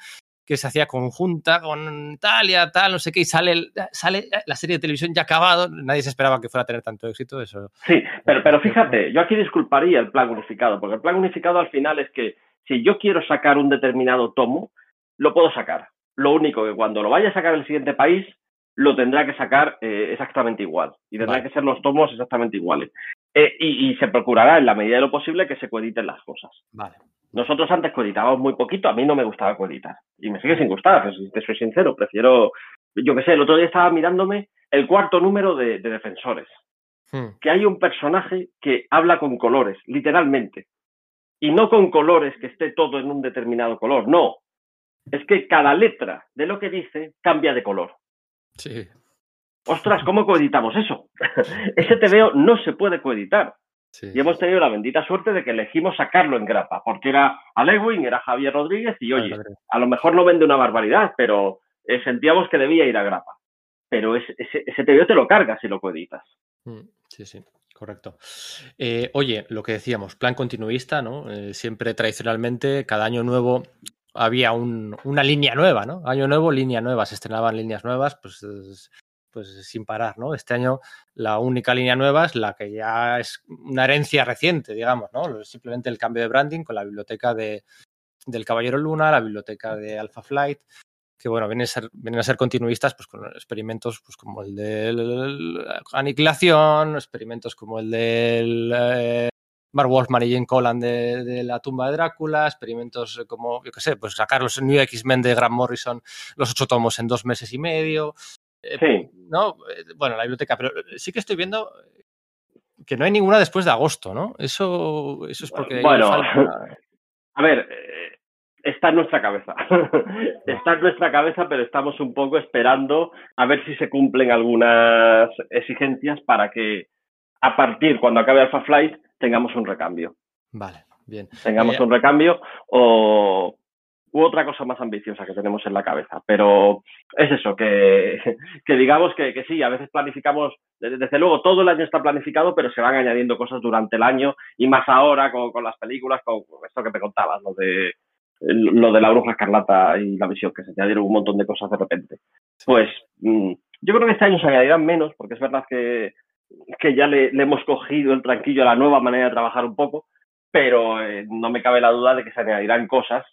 que se hacía conjunta con Italia, tal, no sé qué, y sale, sale la serie de televisión ya acabado, nadie se esperaba que fuera a tener tanto éxito, eso. Sí, pero, pero fíjate, yo aquí disculparía el plan unificado, porque el plan unificado al final es que si yo quiero sacar un determinado tomo, lo puedo sacar. Lo único que cuando lo vaya a sacar el siguiente país, lo tendrá que sacar eh, exactamente igual. Y tendrán que ser los tomos exactamente iguales. Eh, y, se procurará en la medida de lo posible que se coediten las cosas. Vale. Nosotros antes coeditábamos muy poquito, a mí no me gustaba coeditar. Y me sigue sin gustar, si te soy sincero. Prefiero, yo qué sé, el otro día estaba mirándome el cuarto número de, Defensores. Hmm. Que hay un personaje que habla con colores, literalmente. Y no con colores que esté todo en un determinado color, no. Es que cada letra de lo que dice cambia de color. Sí. Ostras, ¿cómo coeditamos eso? Ese TVO no se puede coeditar. Y hemos tenido la bendita suerte de que elegimos sacarlo en grapa, porque era Alewin, era Javier Rodríguez, y oye, a lo mejor no vende una barbaridad, pero eh, sentíamos que debía ir a grapa. Pero ese, ese, TVO te lo cargas si lo coeditas. Mm, sí, sí. Correcto. Eh, oye, lo que decíamos, plan continuista, ¿no? Eh, siempre tradicionalmente, cada año nuevo había una línea nueva, ¿no? Año nuevo, línea nueva, se estrenaban líneas nuevas, pues pues sin parar, ¿no? Este año la única línea nueva es la que ya es una herencia reciente, digamos, ¿no? Simplemente el cambio de branding con la biblioteca de, del Caballero Luna, la biblioteca de Alpha Flight, que bueno, vienen a ser, vienen a ser continuistas pues, con experimentos pues, como el de Aniquilación, experimentos como el del eh, Mark Wolfman y Jane Collan de, la tumba de Drácula, experimentos como, yo qué sé, pues sacar los New X-Men de Grant Morrison, los ocho tomos en dos meses y medio, eh, sí. ¿no? Eh, bueno, la biblioteca, pero eh, sí que estoy viendo que no hay ninguna después de agosto, ¿no? Eso, eso es porque... Bueno, a ver, está en nuestra cabeza. está en nuestra cabeza, pero estamos un poco esperando a ver si se cumplen algunas exigencias para que a partir, cuando acabe Alpha Flight, tengamos un recambio. Vale, bien. Tengamos un recambio o, u otra cosa más ambiciosa que tenemos en la cabeza. Pero es eso, que, que digamos que, que, sí, a veces planificamos, desde luego todo el año está planificado, pero se van añadiendo cosas durante el año y más ahora con, con las películas, con esto que te contabas, lo de, lo de la bruja escarlata y la visión, que se añadieron un montón de cosas de repente. Pues mm, yo creo que este año se añadirán menos, porque es verdad que, que ya le, le hemos cogido el tranquillo a la nueva manera de trabajar un poco, pero eh, no me cabe la duda de que se añadirán cosas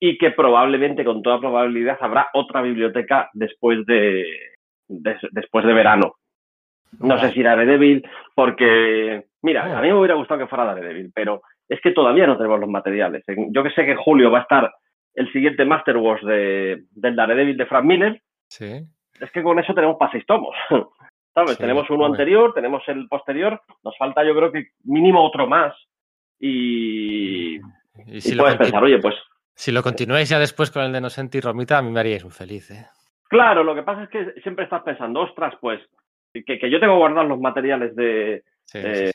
y que probablemente, con toda probabilidad, habrá otra biblioteca después de, después de verano. No sé si Daredevil, porque, mira, a mí me hubiera gustado que fuera Daredevil, pero es que todavía no tenemos los materiales. Yo que sé que en julio va a estar el siguiente Master Wars de, del Daredevil de Frank Miller. Sí. Es que con eso tenemos para seis tomos. ¿Sabes? tenemos uno anterior, tenemos el posterior, nos falta yo creo que mínimo otro más. Y, y, si puedes pensar, oye, pues si lo continuáis ya después con el de Nocenti y Romita, a mí me haríais muy feliz, ¿eh? Claro, lo que pasa es que siempre estás pensando, ostras, pues, que, que yo tengo guardados los materiales de. Eh,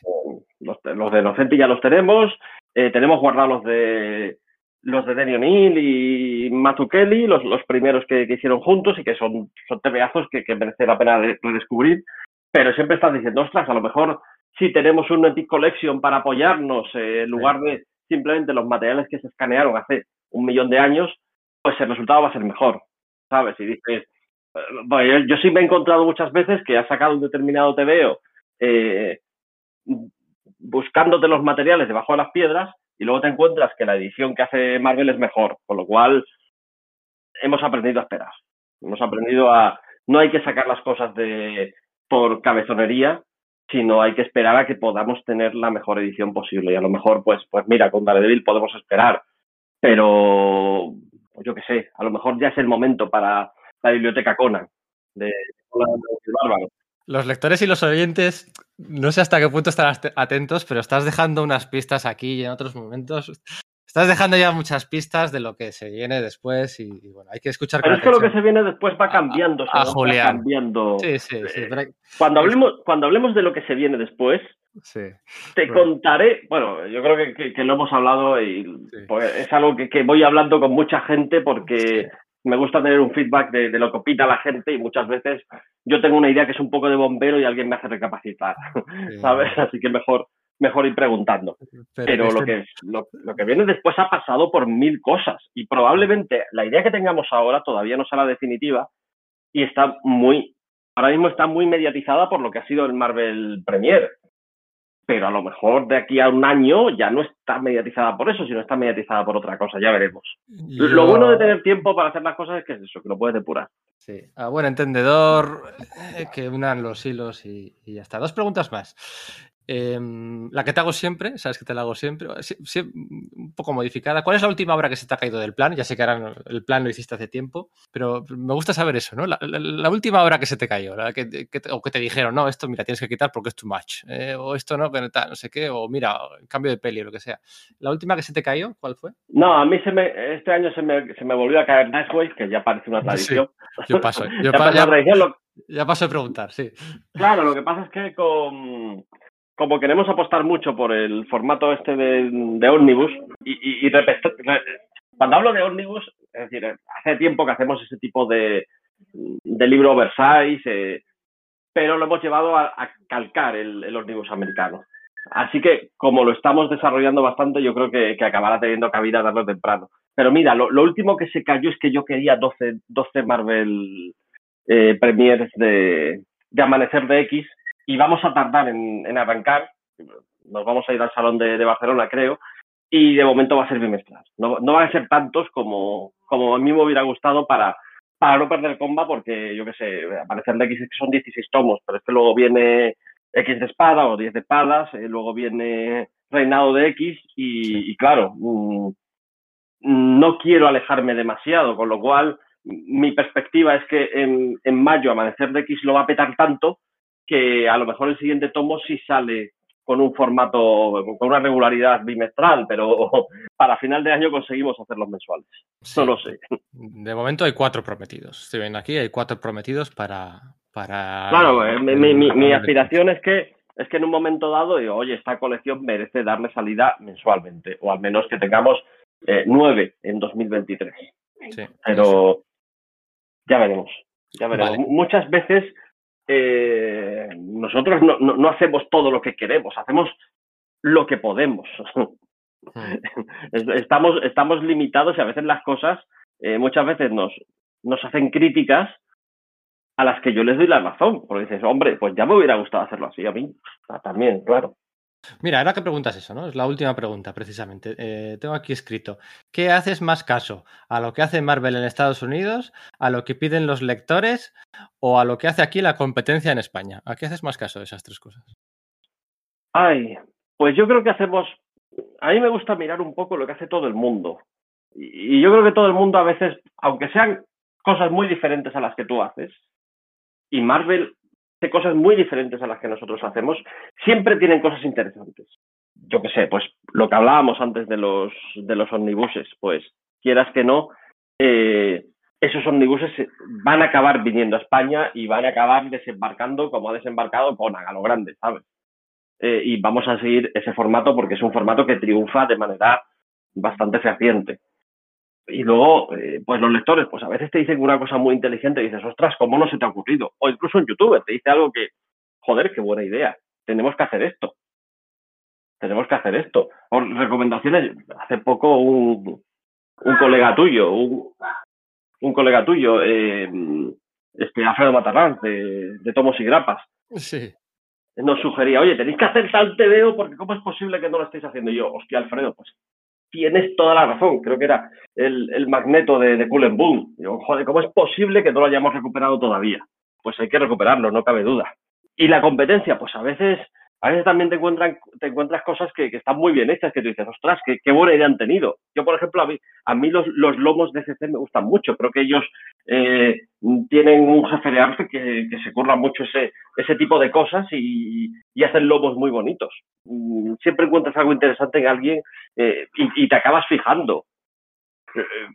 los, de Nocenti ya los tenemos. Eh, tenemos guardados los de los de Denny O'Neill y Matthew Kelly, los, los primeros que, hicieron juntos y que son, son tebeazos que, que merece la pena redescubrir. Pero siempre estás diciendo, ostras, a lo mejor si tenemos un Epic Collection para apoyarnos en lugar de simplemente los materiales que se escanearon hace un millón de años, pues el resultado va a ser mejor, ¿sabes? Y dices, eh, yo sí me he encontrado muchas veces que has sacado un determinado TVO eh, buscándote los materiales debajo de las piedras y luego te encuentras que la edición que hace Marvel es mejor, con lo cual hemos aprendido a esperar. Hemos aprendido a no hay que sacar las cosas de por cabezonería, sino hay que esperar a que podamos tener la mejor edición posible. Y a lo mejor, pues, pues mira, con Daredevil podemos esperar, pero yo qué sé, a lo mejor ya es el momento para la biblioteca Conan de, Bárbaro. Los lectores y los oyentes, no sé hasta qué punto estarán atentos, pero estás dejando unas pistas aquí y en otros momentos Estás dejando ya muchas pistas de lo que se viene después y, bueno, hay que escuchar. Pero es que lo que se viene después va cambiando. A, Julián. cambiando. Sí, sí, sí. Eh, cuando, hablemos, cuando hablemos de lo que se viene después, te contaré, bueno, yo creo que, lo hemos hablado y pues, es algo que, voy hablando con mucha gente porque me gusta tener un feedback de, de, lo que opina la gente y muchas veces yo tengo una idea que es un poco de bombero y alguien me hace recapacitar, ¿sabes? Así que mejor mejor ir preguntando. Pero, lo, que, lo, que viene después ha pasado por mil cosas y probablemente la idea que tengamos ahora todavía no será definitiva y está muy, ahora mismo está muy mediatizada por lo que ha sido el Marvel Premier. Pero a lo mejor de aquí a un año ya no está mediatizada por eso, sino está mediatizada por otra cosa, ya veremos. Lo bueno de tener tiempo para hacer las cosas es que es eso, que lo puedes depurar. Sí, a buen entendedor, eh, que unan los hilos y, y ya está. Dos preguntas más. Em, la que te hago siempre, sabes que te la hago siempre, un poco modificada. ¿Cuál es la última obra que se te ha caído del plan? Ya sé que ahora el plan lo hiciste hace tiempo, pero me gusta saber eso, ¿no? La, última obra que se te cayó, que, o que te dijeron, no, esto mira, tienes que quitar porque es too much, eh, o esto no, que no sé qué, o mira, cambio de peli o lo que sea. ¿La última que se te cayó, cuál fue? No, a mí se me, este año se me, se me volvió a caer Nightwave, que ya parece una tradición. yo paso, yo ya paso de preguntar, sí. Claro, lo que pasa es que con como queremos apostar mucho por el formato este de, de Omnibus, y, y, cuando hablo de Omnibus, es decir, hace tiempo que hacemos ese tipo de, de libro oversize, eh, pero lo hemos llevado a, calcar el, el, Omnibus americano. Así que, como lo estamos desarrollando bastante, yo creo que, que acabará teniendo cabida darlo temprano. Pero mira, lo, último que se cayó es que yo quería 12, 12 Marvel eh, Premiers de, de Amanecer de X, y vamos a tardar en, arrancar. Nos vamos a ir al Salón de, Barcelona, creo, y de momento va a ser bimestral. No, no van a ser tantos como, como a mí me hubiera gustado para, para no perder comba, porque yo qué sé, aparecer de X que son 16 tomos, pero es que luego viene X de espada o 10 de espadas, eh, luego viene Reinado de X, y, claro, mm, no quiero alejarme demasiado, con lo cual mi perspectiva es que en, en mayo Amanecer de X lo va a petar tanto que a lo mejor el siguiente tomo sí sale con un formato, con una regularidad bimestral, pero para final de año conseguimos hacer los mensuales. No lo sé. De momento hay cuatro prometidos. Si ven aquí, hay cuatro prometidos para. para claro, eh, mi, mi, mi, aspiración es que es que en un momento dado digo, oye, esta colección merece darle salida mensualmente, o al menos que tengamos eh, nueve en 2023. Sí, pero ya veremos. Ya veremos. Muchas veces eh, nosotros no, no, hacemos todo lo que queremos, hacemos lo que podemos. Hmm. estamos, estamos limitados y a veces las cosas eh, muchas veces nos, nos hacen críticas a las que yo les doy la razón, porque dices, hombre, pues ya me hubiera gustado hacerlo así a mí, también, claro. Mira, ahora que preguntas eso, ¿no? Es la última pregunta, precisamente. Eh, tengo aquí escrito, ¿qué haces más caso? ¿A lo que hace Marvel en Estados Unidos? ¿A lo que piden los lectores? ¿O a lo que hace aquí la competencia en España? ¿A qué haces más caso de esas tres cosas? Ay, pues yo creo que hacemos... A mí me gusta mirar un poco lo que hace todo el mundo. Y yo creo que todo el mundo a veces, aunque sean cosas muy diferentes a las que tú haces, y Marvel cosas muy diferentes a las que nosotros hacemos, siempre tienen cosas interesantes. Yo qué sé, pues lo que hablábamos antes de los, de los omnibuses, pues quieras que no, eh, esos omnibuses van a acabar viniendo a España y van a acabar desembarcando como ha desembarcado con a lo grande, ¿sabes? Eh, y vamos a seguir ese formato porque es un formato que triunfa de manera bastante fehaciente. Y luego, eh, pues los lectores, pues a veces te dicen una cosa muy inteligente y dices, ostras, ¿cómo no se te ha ocurrido? O incluso un youtuber te dice algo que, joder, qué buena idea, tenemos que hacer esto. Tenemos que hacer esto. O recomendaciones, hace poco un, un colega tuyo, un, un colega tuyo, eh, este Alfredo Matarrán, de, de Tomos y Grapas. Sí. Nos sugería, oye, tenéis que hacer tal TVO porque ¿cómo es posible que no lo estéis haciendo? Y yo, hostia, Alfredo, pues tienes toda la razón. Creo que era el, magneto de, de Cool Boom. Digo, joder, ¿cómo es posible que no lo hayamos recuperado todavía? Pues hay que recuperarlo, no cabe duda. y la competencia, pues a veces, a veces también te, encuentran, te encuentras cosas que, están muy bien hechas, que tú dices, ostras, qué, buena idea han tenido. Yo, por ejemplo, a mí, a mí los, los lomos de CC me gustan mucho. Creo que ellos eh, tienen un jefe de arte que, se curra mucho ese, ese tipo de cosas y, hacen lomos muy bonitos. Mm, siempre encuentras algo interesante en alguien eh, y, te acabas fijando. Eh,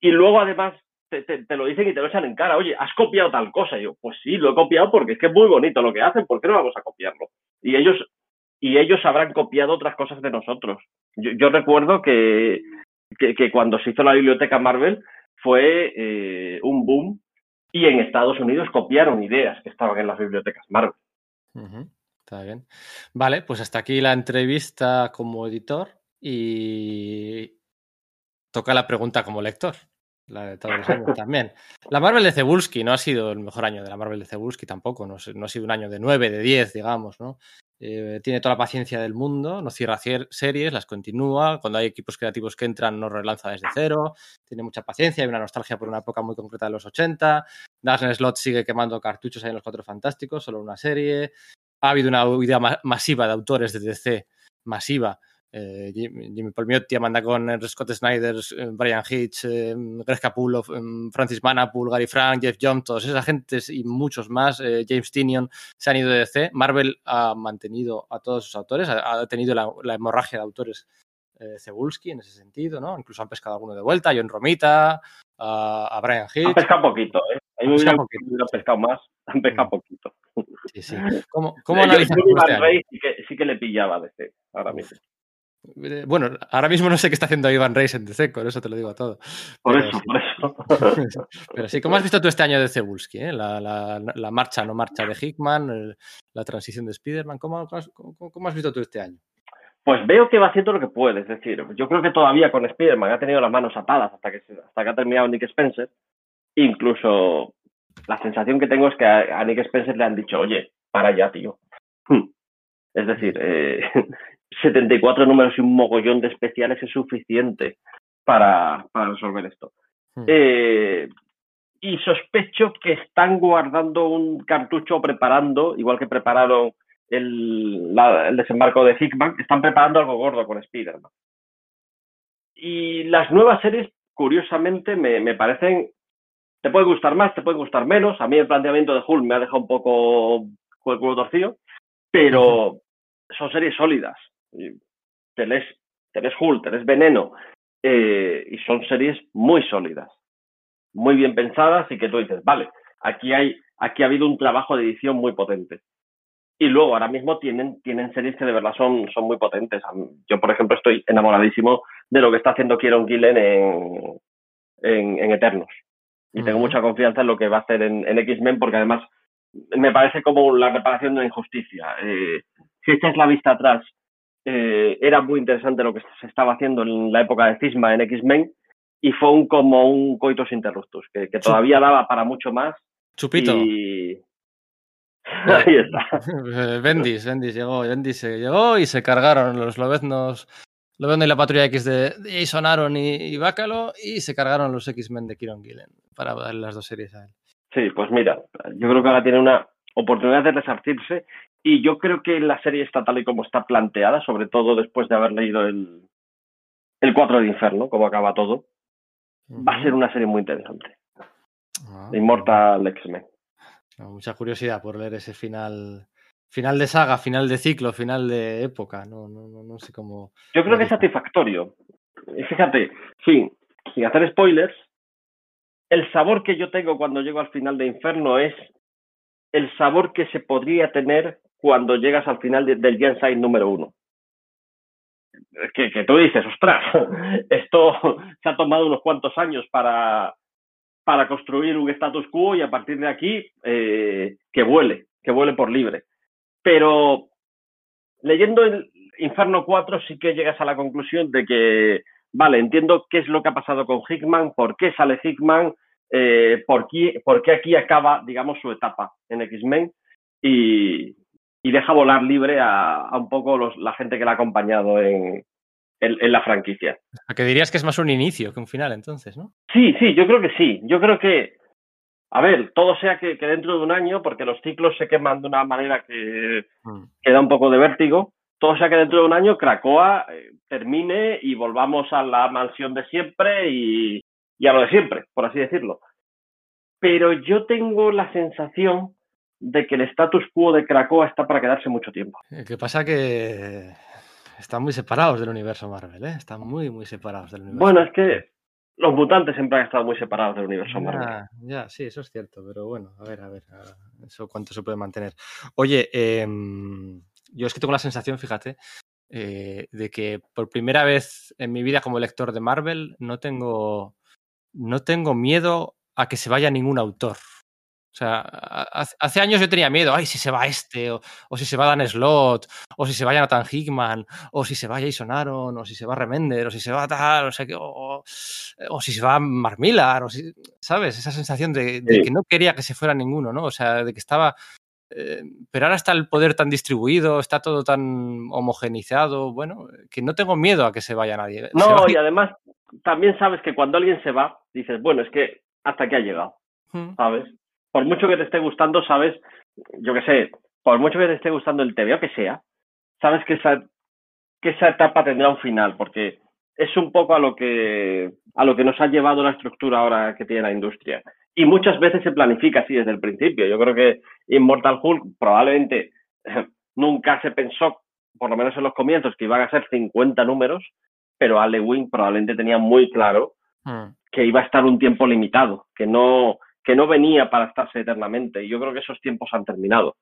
y luego, además, te, lo dicen y te lo echan en cara. Oye, ¿has copiado tal cosa? Y yo, pues sí, lo he copiado porque es que es muy bonito lo que hacen. ¿Por qué no vamos a copiarlo? Y ellos, y ellos habrán copiado otras cosas de nosotros. Yo, recuerdo que, que, cuando se hizo la biblioteca Marvel fue eh, un boom y en Estados Unidos copiaron ideas que estaban en las bibliotecas Marvel. Está bien. Vale, pues hasta aquí la entrevista como editor y toca la pregunta como lector. La de todos los también. La Marvel de Cebulski no ha sido el mejor año de la Marvel de Cebulski tampoco. No, ha sido un año de 9, de 10, digamos, ¿no? Eh, tiene toda la paciencia del mundo, no cierra series, las continúa. Cuando hay equipos creativos que entran, no relanza desde cero. Tiene mucha paciencia, hay una nostalgia por una época muy concreta de los 80. Darren Slot sigue quemando cartuchos ahí en los Cuatro Fantásticos, solo una serie. Ha habido una huida masiva de autores de DC, masiva, eh, Jimmy Palmiotti, Amanda Conner, Scott Snyder, eh, Brian Hitch, eh, Greg Capullo, Francis Manapul, Gary Frank, Jeff Jones, todos esos agentes y muchos más, James Tinion, se han ido de DC. Marvel ha mantenido a todos sus autores, ha, tenido la, hemorragia de autores eh, Cebulski en ese sentido, ¿no? Incluso han pescado alguno de vuelta, John Romita, a, Brian Hitch. Han pescado poquito, ¿eh? Ahí me hubieran pescado más, han pescado mm. poquito. Sí, sí. ¿Cómo, cómo analizas este sí que, sí que le pillaba DC ahora mismo. Eh, bueno, ahora mismo no sé qué está haciendo Ivan Reis en DC, por eso te lo digo todo. Por eso, por eso. Pero sí, ¿cómo has visto tú este año de Cebulski? Eh? La, marcha, no marcha de Hickman, la transición de Spider-Man, ¿cómo, has visto tú este año? Pues veo que va haciendo lo que puede, es decir, yo creo que todavía con Spider-Man ha tenido las manos atadas hasta que, hasta que ha terminado Nick Spencer. Incluso la sensación que tengo es que a, Nick Spencer le han dicho, oye, para ya, tío. Es decir, eh, 74 números y un mogollón de especiales es suficiente para, resolver esto. Hmm. Eh, y sospecho que están guardando un cartucho preparando, igual que prepararon el, desembarco de Hickman, están preparando algo gordo con Spider-Man. Y las nuevas series, curiosamente, me, parecen. Te puede gustar más, te puede gustar menos. A mí el planteamiento de Hulk me ha dejado un poco el culo torcido, pero son series sólidas tenés Hulk, tenés Veneno, eh, y son series muy sólidas, muy bien pensadas y que tú dices, vale, aquí hay, aquí ha habido un trabajo de edición muy potente. Y luego ahora mismo tienen, tienen series que de verdad son, son muy potentes. Yo, por ejemplo, estoy enamoradísimo de lo que está haciendo Kieron Gillen en, en, Eternos. Y tengo mucha confianza en lo que va a hacer en, X-Men, porque además me parece como la reparación de una injusticia. Eh, si echas la vista atrás eh, era muy interesante lo que se estaba haciendo en la época de Cisma en X-Men y fue un, como un coitus interruptus, que, todavía daba para mucho más. Chupito. Y... Ahí está. Bendis, Bendis llegó, Bendis llegó y se cargaron los lobeznos, Lobezno y la patrulla X de Jason Aaron y, y Bacalo y se cargaron los X-Men de Kieron Gillen para darle las dos series a él. Sí, pues mira, yo creo que ahora tiene una oportunidad de resarcirse y yo creo que la serie está tal y como está planteada, sobre todo después de haber leído el, el 4 de Inferno, como acaba todo, va a ser una serie muy interesante. Ah, Immortal X-Men. Mucha curiosidad por leer ese final final de saga, final de ciclo, final de época. No, no, no, sé cómo. Yo creo que es satisfactorio. Fíjate, sin, sin hacer spoilers, el sabor que yo tengo cuando llego al final de Inferno es el sabor que se podría tener cuando llegas al final del Genside número uno. Que, que, tú dices, ostras, esto se ha tomado unos cuantos años para, para construir un status quo y a partir de aquí eh, que vuele, que vuele por libre. Pero leyendo el Inferno 4 sí que llegas a la conclusión de que, vale, entiendo qué es lo que ha pasado con Hickman, por qué sale Hickman, eh, por, qué, por qué aquí acaba, digamos, su etapa en X-Men y, y deja volar libre a, un poco la gente que la ha acompañado en, en, la franquicia. A que dirías que es más un inicio que un final, entonces, ¿no? Sí, sí, yo creo que sí. Yo creo que a ver, todo sea que, dentro de un año, porque los ciclos se queman de una manera que, mm. da un poco de vértigo, todo sea que dentro de un año Cracoa eh, termine y volvamos a la mansión de siempre y, y a lo de siempre, por así decirlo. Pero yo tengo la sensación de que el status quo de Cracoa está para quedarse mucho tiempo. Eh, ¿Qué pasa? Que están muy separados del universo Marvel, ¿eh? Están muy, muy separados del universo. Bueno, es que los mutantes siempre han estado muy separados del universo Marvel. Ya, sí, eso es cierto, pero bueno, a ver, a ver, eso cuánto se puede mantener. Oye, em, yo es que tengo la sensación, fíjate, eh, de que por primera vez en mi vida como lector de Marvel no tengo, no tengo miedo a que se vaya ningún autor. O sea, hace años yo tenía miedo, ay, si se va este, o, si se va Dan Slot, o si se va Jonathan Hickman, o si se va Jason Aaron, o si se va Remender, o si se va tal, o, sea, o, o si se va Mark Millar, o si, ¿sabes? Esa sensación de, que no quería que se fuera ninguno, ¿no? O sea, de que estaba... Eh, pero ahora está el poder tan distribuido, está todo tan homogenizado, bueno, que no tengo miedo a que se vaya nadie. No, y además también sabes que cuando alguien se va, dices, bueno, es que hasta aquí ha llegado, ¿sabes? por mucho que te esté gustando, sabes, yo qué sé, por mucho que te esté gustando el TV o que sea, sabes que esa, que esa etapa tendrá un final, porque es un poco a lo que a lo que nos ha llevado la estructura ahora que tiene la industria. Y muchas veces se planifica así desde el principio. Yo creo que Immortal Hulk probablemente nunca se pensó, por lo menos en los comienzos, que iban a ser 50 números, pero Ale probablemente tenía muy claro hmm. que iba a estar un tiempo limitado, que no que no venía para estarse eternamente. Y yo creo que esos tiempos han terminado.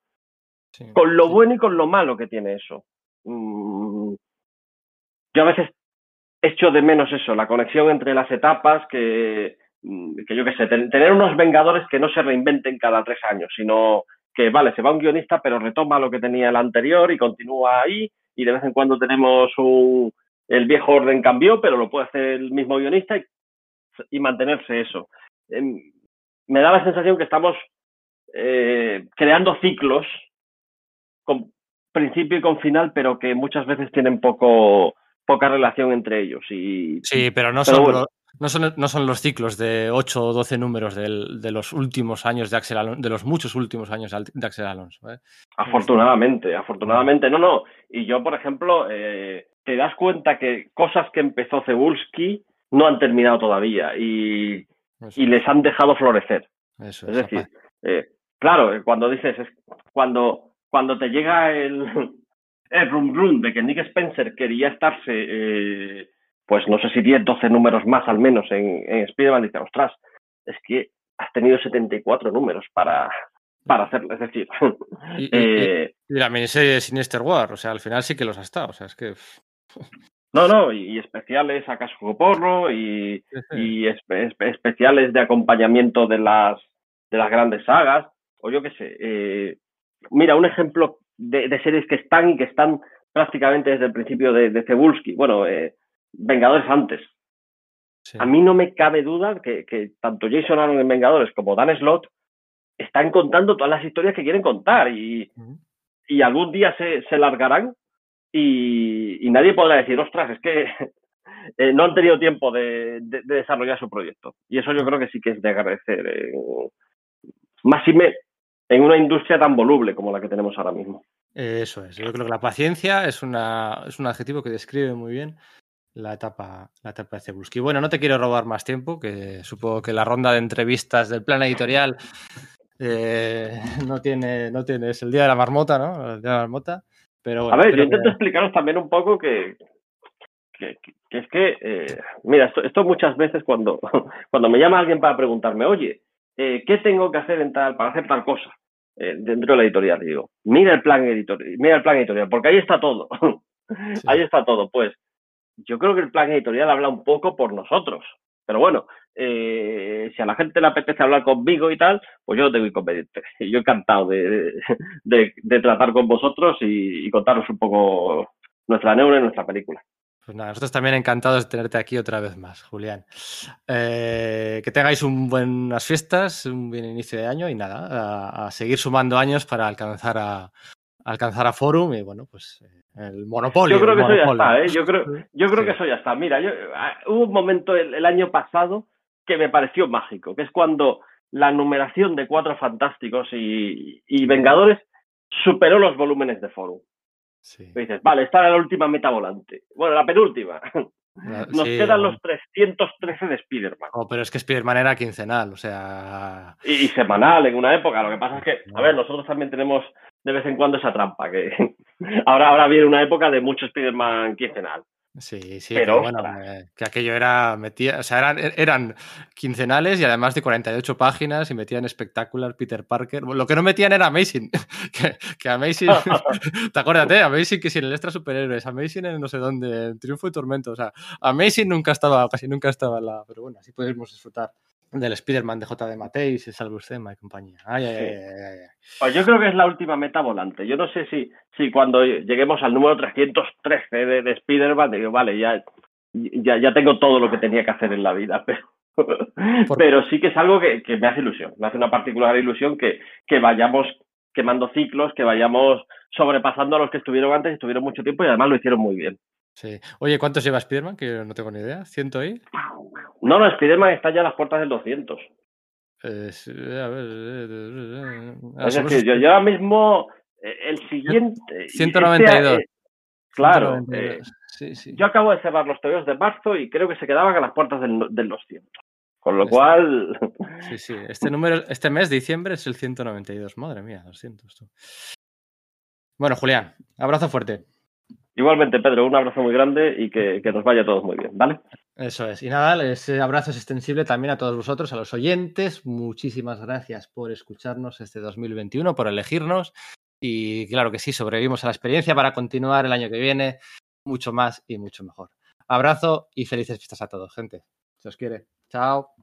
con lo bueno y con lo malo que tiene eso. Mm, yo a veces echo de menos eso, la conexión entre las etapas, que, mm, que yo qué sé, tener unos Vengadores que no se reinventen cada tres años, sino que, vale, se va un guionista, pero retoma lo que tenía el anterior y continúa ahí, y de vez en cuando tenemos un, el viejo orden cambió, pero lo puede hacer el mismo guionista y, y mantenerse eso. Em, me da la sensación que estamos eh, creando ciclos con principio y con final, pero que muchas veces tienen poco poca relación entre ellos. Y, sí, pero no, son, no, son, no son los ciclos de 8 o 12 números de los últimos años de Axel Alonso, de los muchos últimos años de Axel Alonso. ¿eh? Afortunadamente, afortunadamente. No, no. Y yo, por ejemplo, eh, te das cuenta que cosas que empezó Cebulski no han terminado todavía. Y y les han dejado florecer. es decir, eh, claro, cuando dices, es cuando, cuando te llega el, el rum rum de que Nick Spencer quería estarse, eh, pues no sé si 10, 12 números más al menos en, en Spider-Man, dices, ostras, es que has tenido 74 números para, para hacerlo. Es decir, y, eh, y, la miniserie de Sinister War, o sea, al final sí que los ha estado. O sea, es que. No, no, y, especiales a Casco Porro y, y especiales de acompañamiento de las, de las grandes sagas, o yo qué sé. Eh, mira, un ejemplo de, series que están y que están prácticamente desde el principio de, de Cebulski. Bueno, eh, Vengadores antes. A mí no me cabe duda que, que, tanto Jason Aaron en Vengadores como Dan Slott están contando todas las historias que quieren contar y, y algún día se, se largarán y, nadie podrá decir, ostras, es que eh, no han tenido tiempo de, desarrollar su proyecto. Y eso yo creo que sí que es de agradecer. Eh, más y me, en una industria tan voluble como la que tenemos ahora mismo. Eso es. Yo creo que la paciencia es, una, es un adjetivo que describe muy bien la etapa, la etapa de Cebulski. Bueno, no te quiero robar más tiempo, que supongo que la ronda de entrevistas del plan editorial eh, no tiene, no tiene, es el día de la marmota, ¿no? El día de la marmota a ver, yo intento explicaros también un poco que, que, es que, eh, mira, esto, muchas veces cuando, cuando me llama alguien para preguntarme, oye, eh, ¿qué tengo que hacer en tal, para hacer tal cosa dentro de la editorial? digo, mira el plan editorial, mira el plan editorial, porque ahí está todo. ahí está todo. Pues yo creo que el plan editorial habla un poco por nosotros. Pero bueno, eh, si a la gente le apetece hablar conmigo y tal, pues yo tengo inconveniente. Yo encantado de, de, tratar con vosotros y, contaros un poco nuestra neura y nuestra película. Pues nada, nosotros también encantados de tenerte aquí otra vez más, Julián. Eh, que tengáis un buenas fiestas, un buen inicio de año y nada, a, seguir sumando años para alcanzar a, alcanzar a Forum y bueno, pues eh, el monopolio. Yo creo que eso ya está, ¿eh? Yo creo, yo creo que eso ya está. Mira, yo, ah, hubo un momento el, año pasado que me pareció mágico, que es cuando la numeración de Cuatro Fantásticos y, y Vengadores superó los volúmenes de Forum. Sí. dices, vale, esta era la última meta volante. Bueno, la penúltima. Nos quedan los 313 de Spider-Man. Oh, pero es que Spider-Man era quincenal, o sea. Y, semanal en una época. Lo que pasa es que, a ver, nosotros también tenemos de vez en cuando esa trampa, que ahora, ahora viene una época de mucho Spider-Man quincenal. Sí, sí, pero, bueno, eh, que aquello era, metía, o sea, eran, eran, quincenales y además de 48 páginas y metían espectacular Peter Parker. Lo que no metían era Amazing, que, que Amazing, te acuerdas, eh? Amazing que sin el extra superhéroes, Amazing en no sé dónde, Triunfo y Tormento, o sea, Amazing nunca estaba, casi nunca estaba en la, pero bueno, así podemos disfrutar del Spider-Man de J. de Mateis, Salvus y compañía. Ay, ay, ay, pues yo creo que es la última meta volante. Yo no sé si, si cuando lleguemos al número 313 de, de Spider-Man, digo, vale, ya, ya, ya tengo todo lo que tenía que hacer en la vida, pero, pero sí que es algo que, que, me hace ilusión. Me hace una particular ilusión que, que vayamos quemando ciclos, que vayamos sobrepasando a los que estuvieron antes, estuvieron mucho tiempo y además lo hicieron muy bien. Sí. Oye, ¿cuántos lleva Spiderman? Que no tengo ni idea. ¿Ciento ahí? No, no, Spiderman está ya a las puertas del 200. Eh, a ver, eh, eh, es decir, yo, ahora mismo, el siguiente... 192. Este, claro. Sí, sí. Yo acabo de cerrar los tebeos de marzo y creo que se quedaban a las puertas del, 200. Con lo cual. Sí, sí. Este número, este mes, diciembre, es el 192. Madre mía, 200. Bueno, Julián, abrazo fuerte. Igualmente, Pedro, un abrazo muy grande y que, nos vaya a todos muy bien, ¿vale? Eso es. Y nada, ese abrazo es extensible también a todos vosotros, a los oyentes. Muchísimas gracias por escucharnos este 2021, por elegirnos. Y claro que sí, sobrevivimos a la experiencia para continuar el año que viene mucho más y mucho mejor. Abrazo y felices fiestas a todos, gente. Se os quiere. Chao.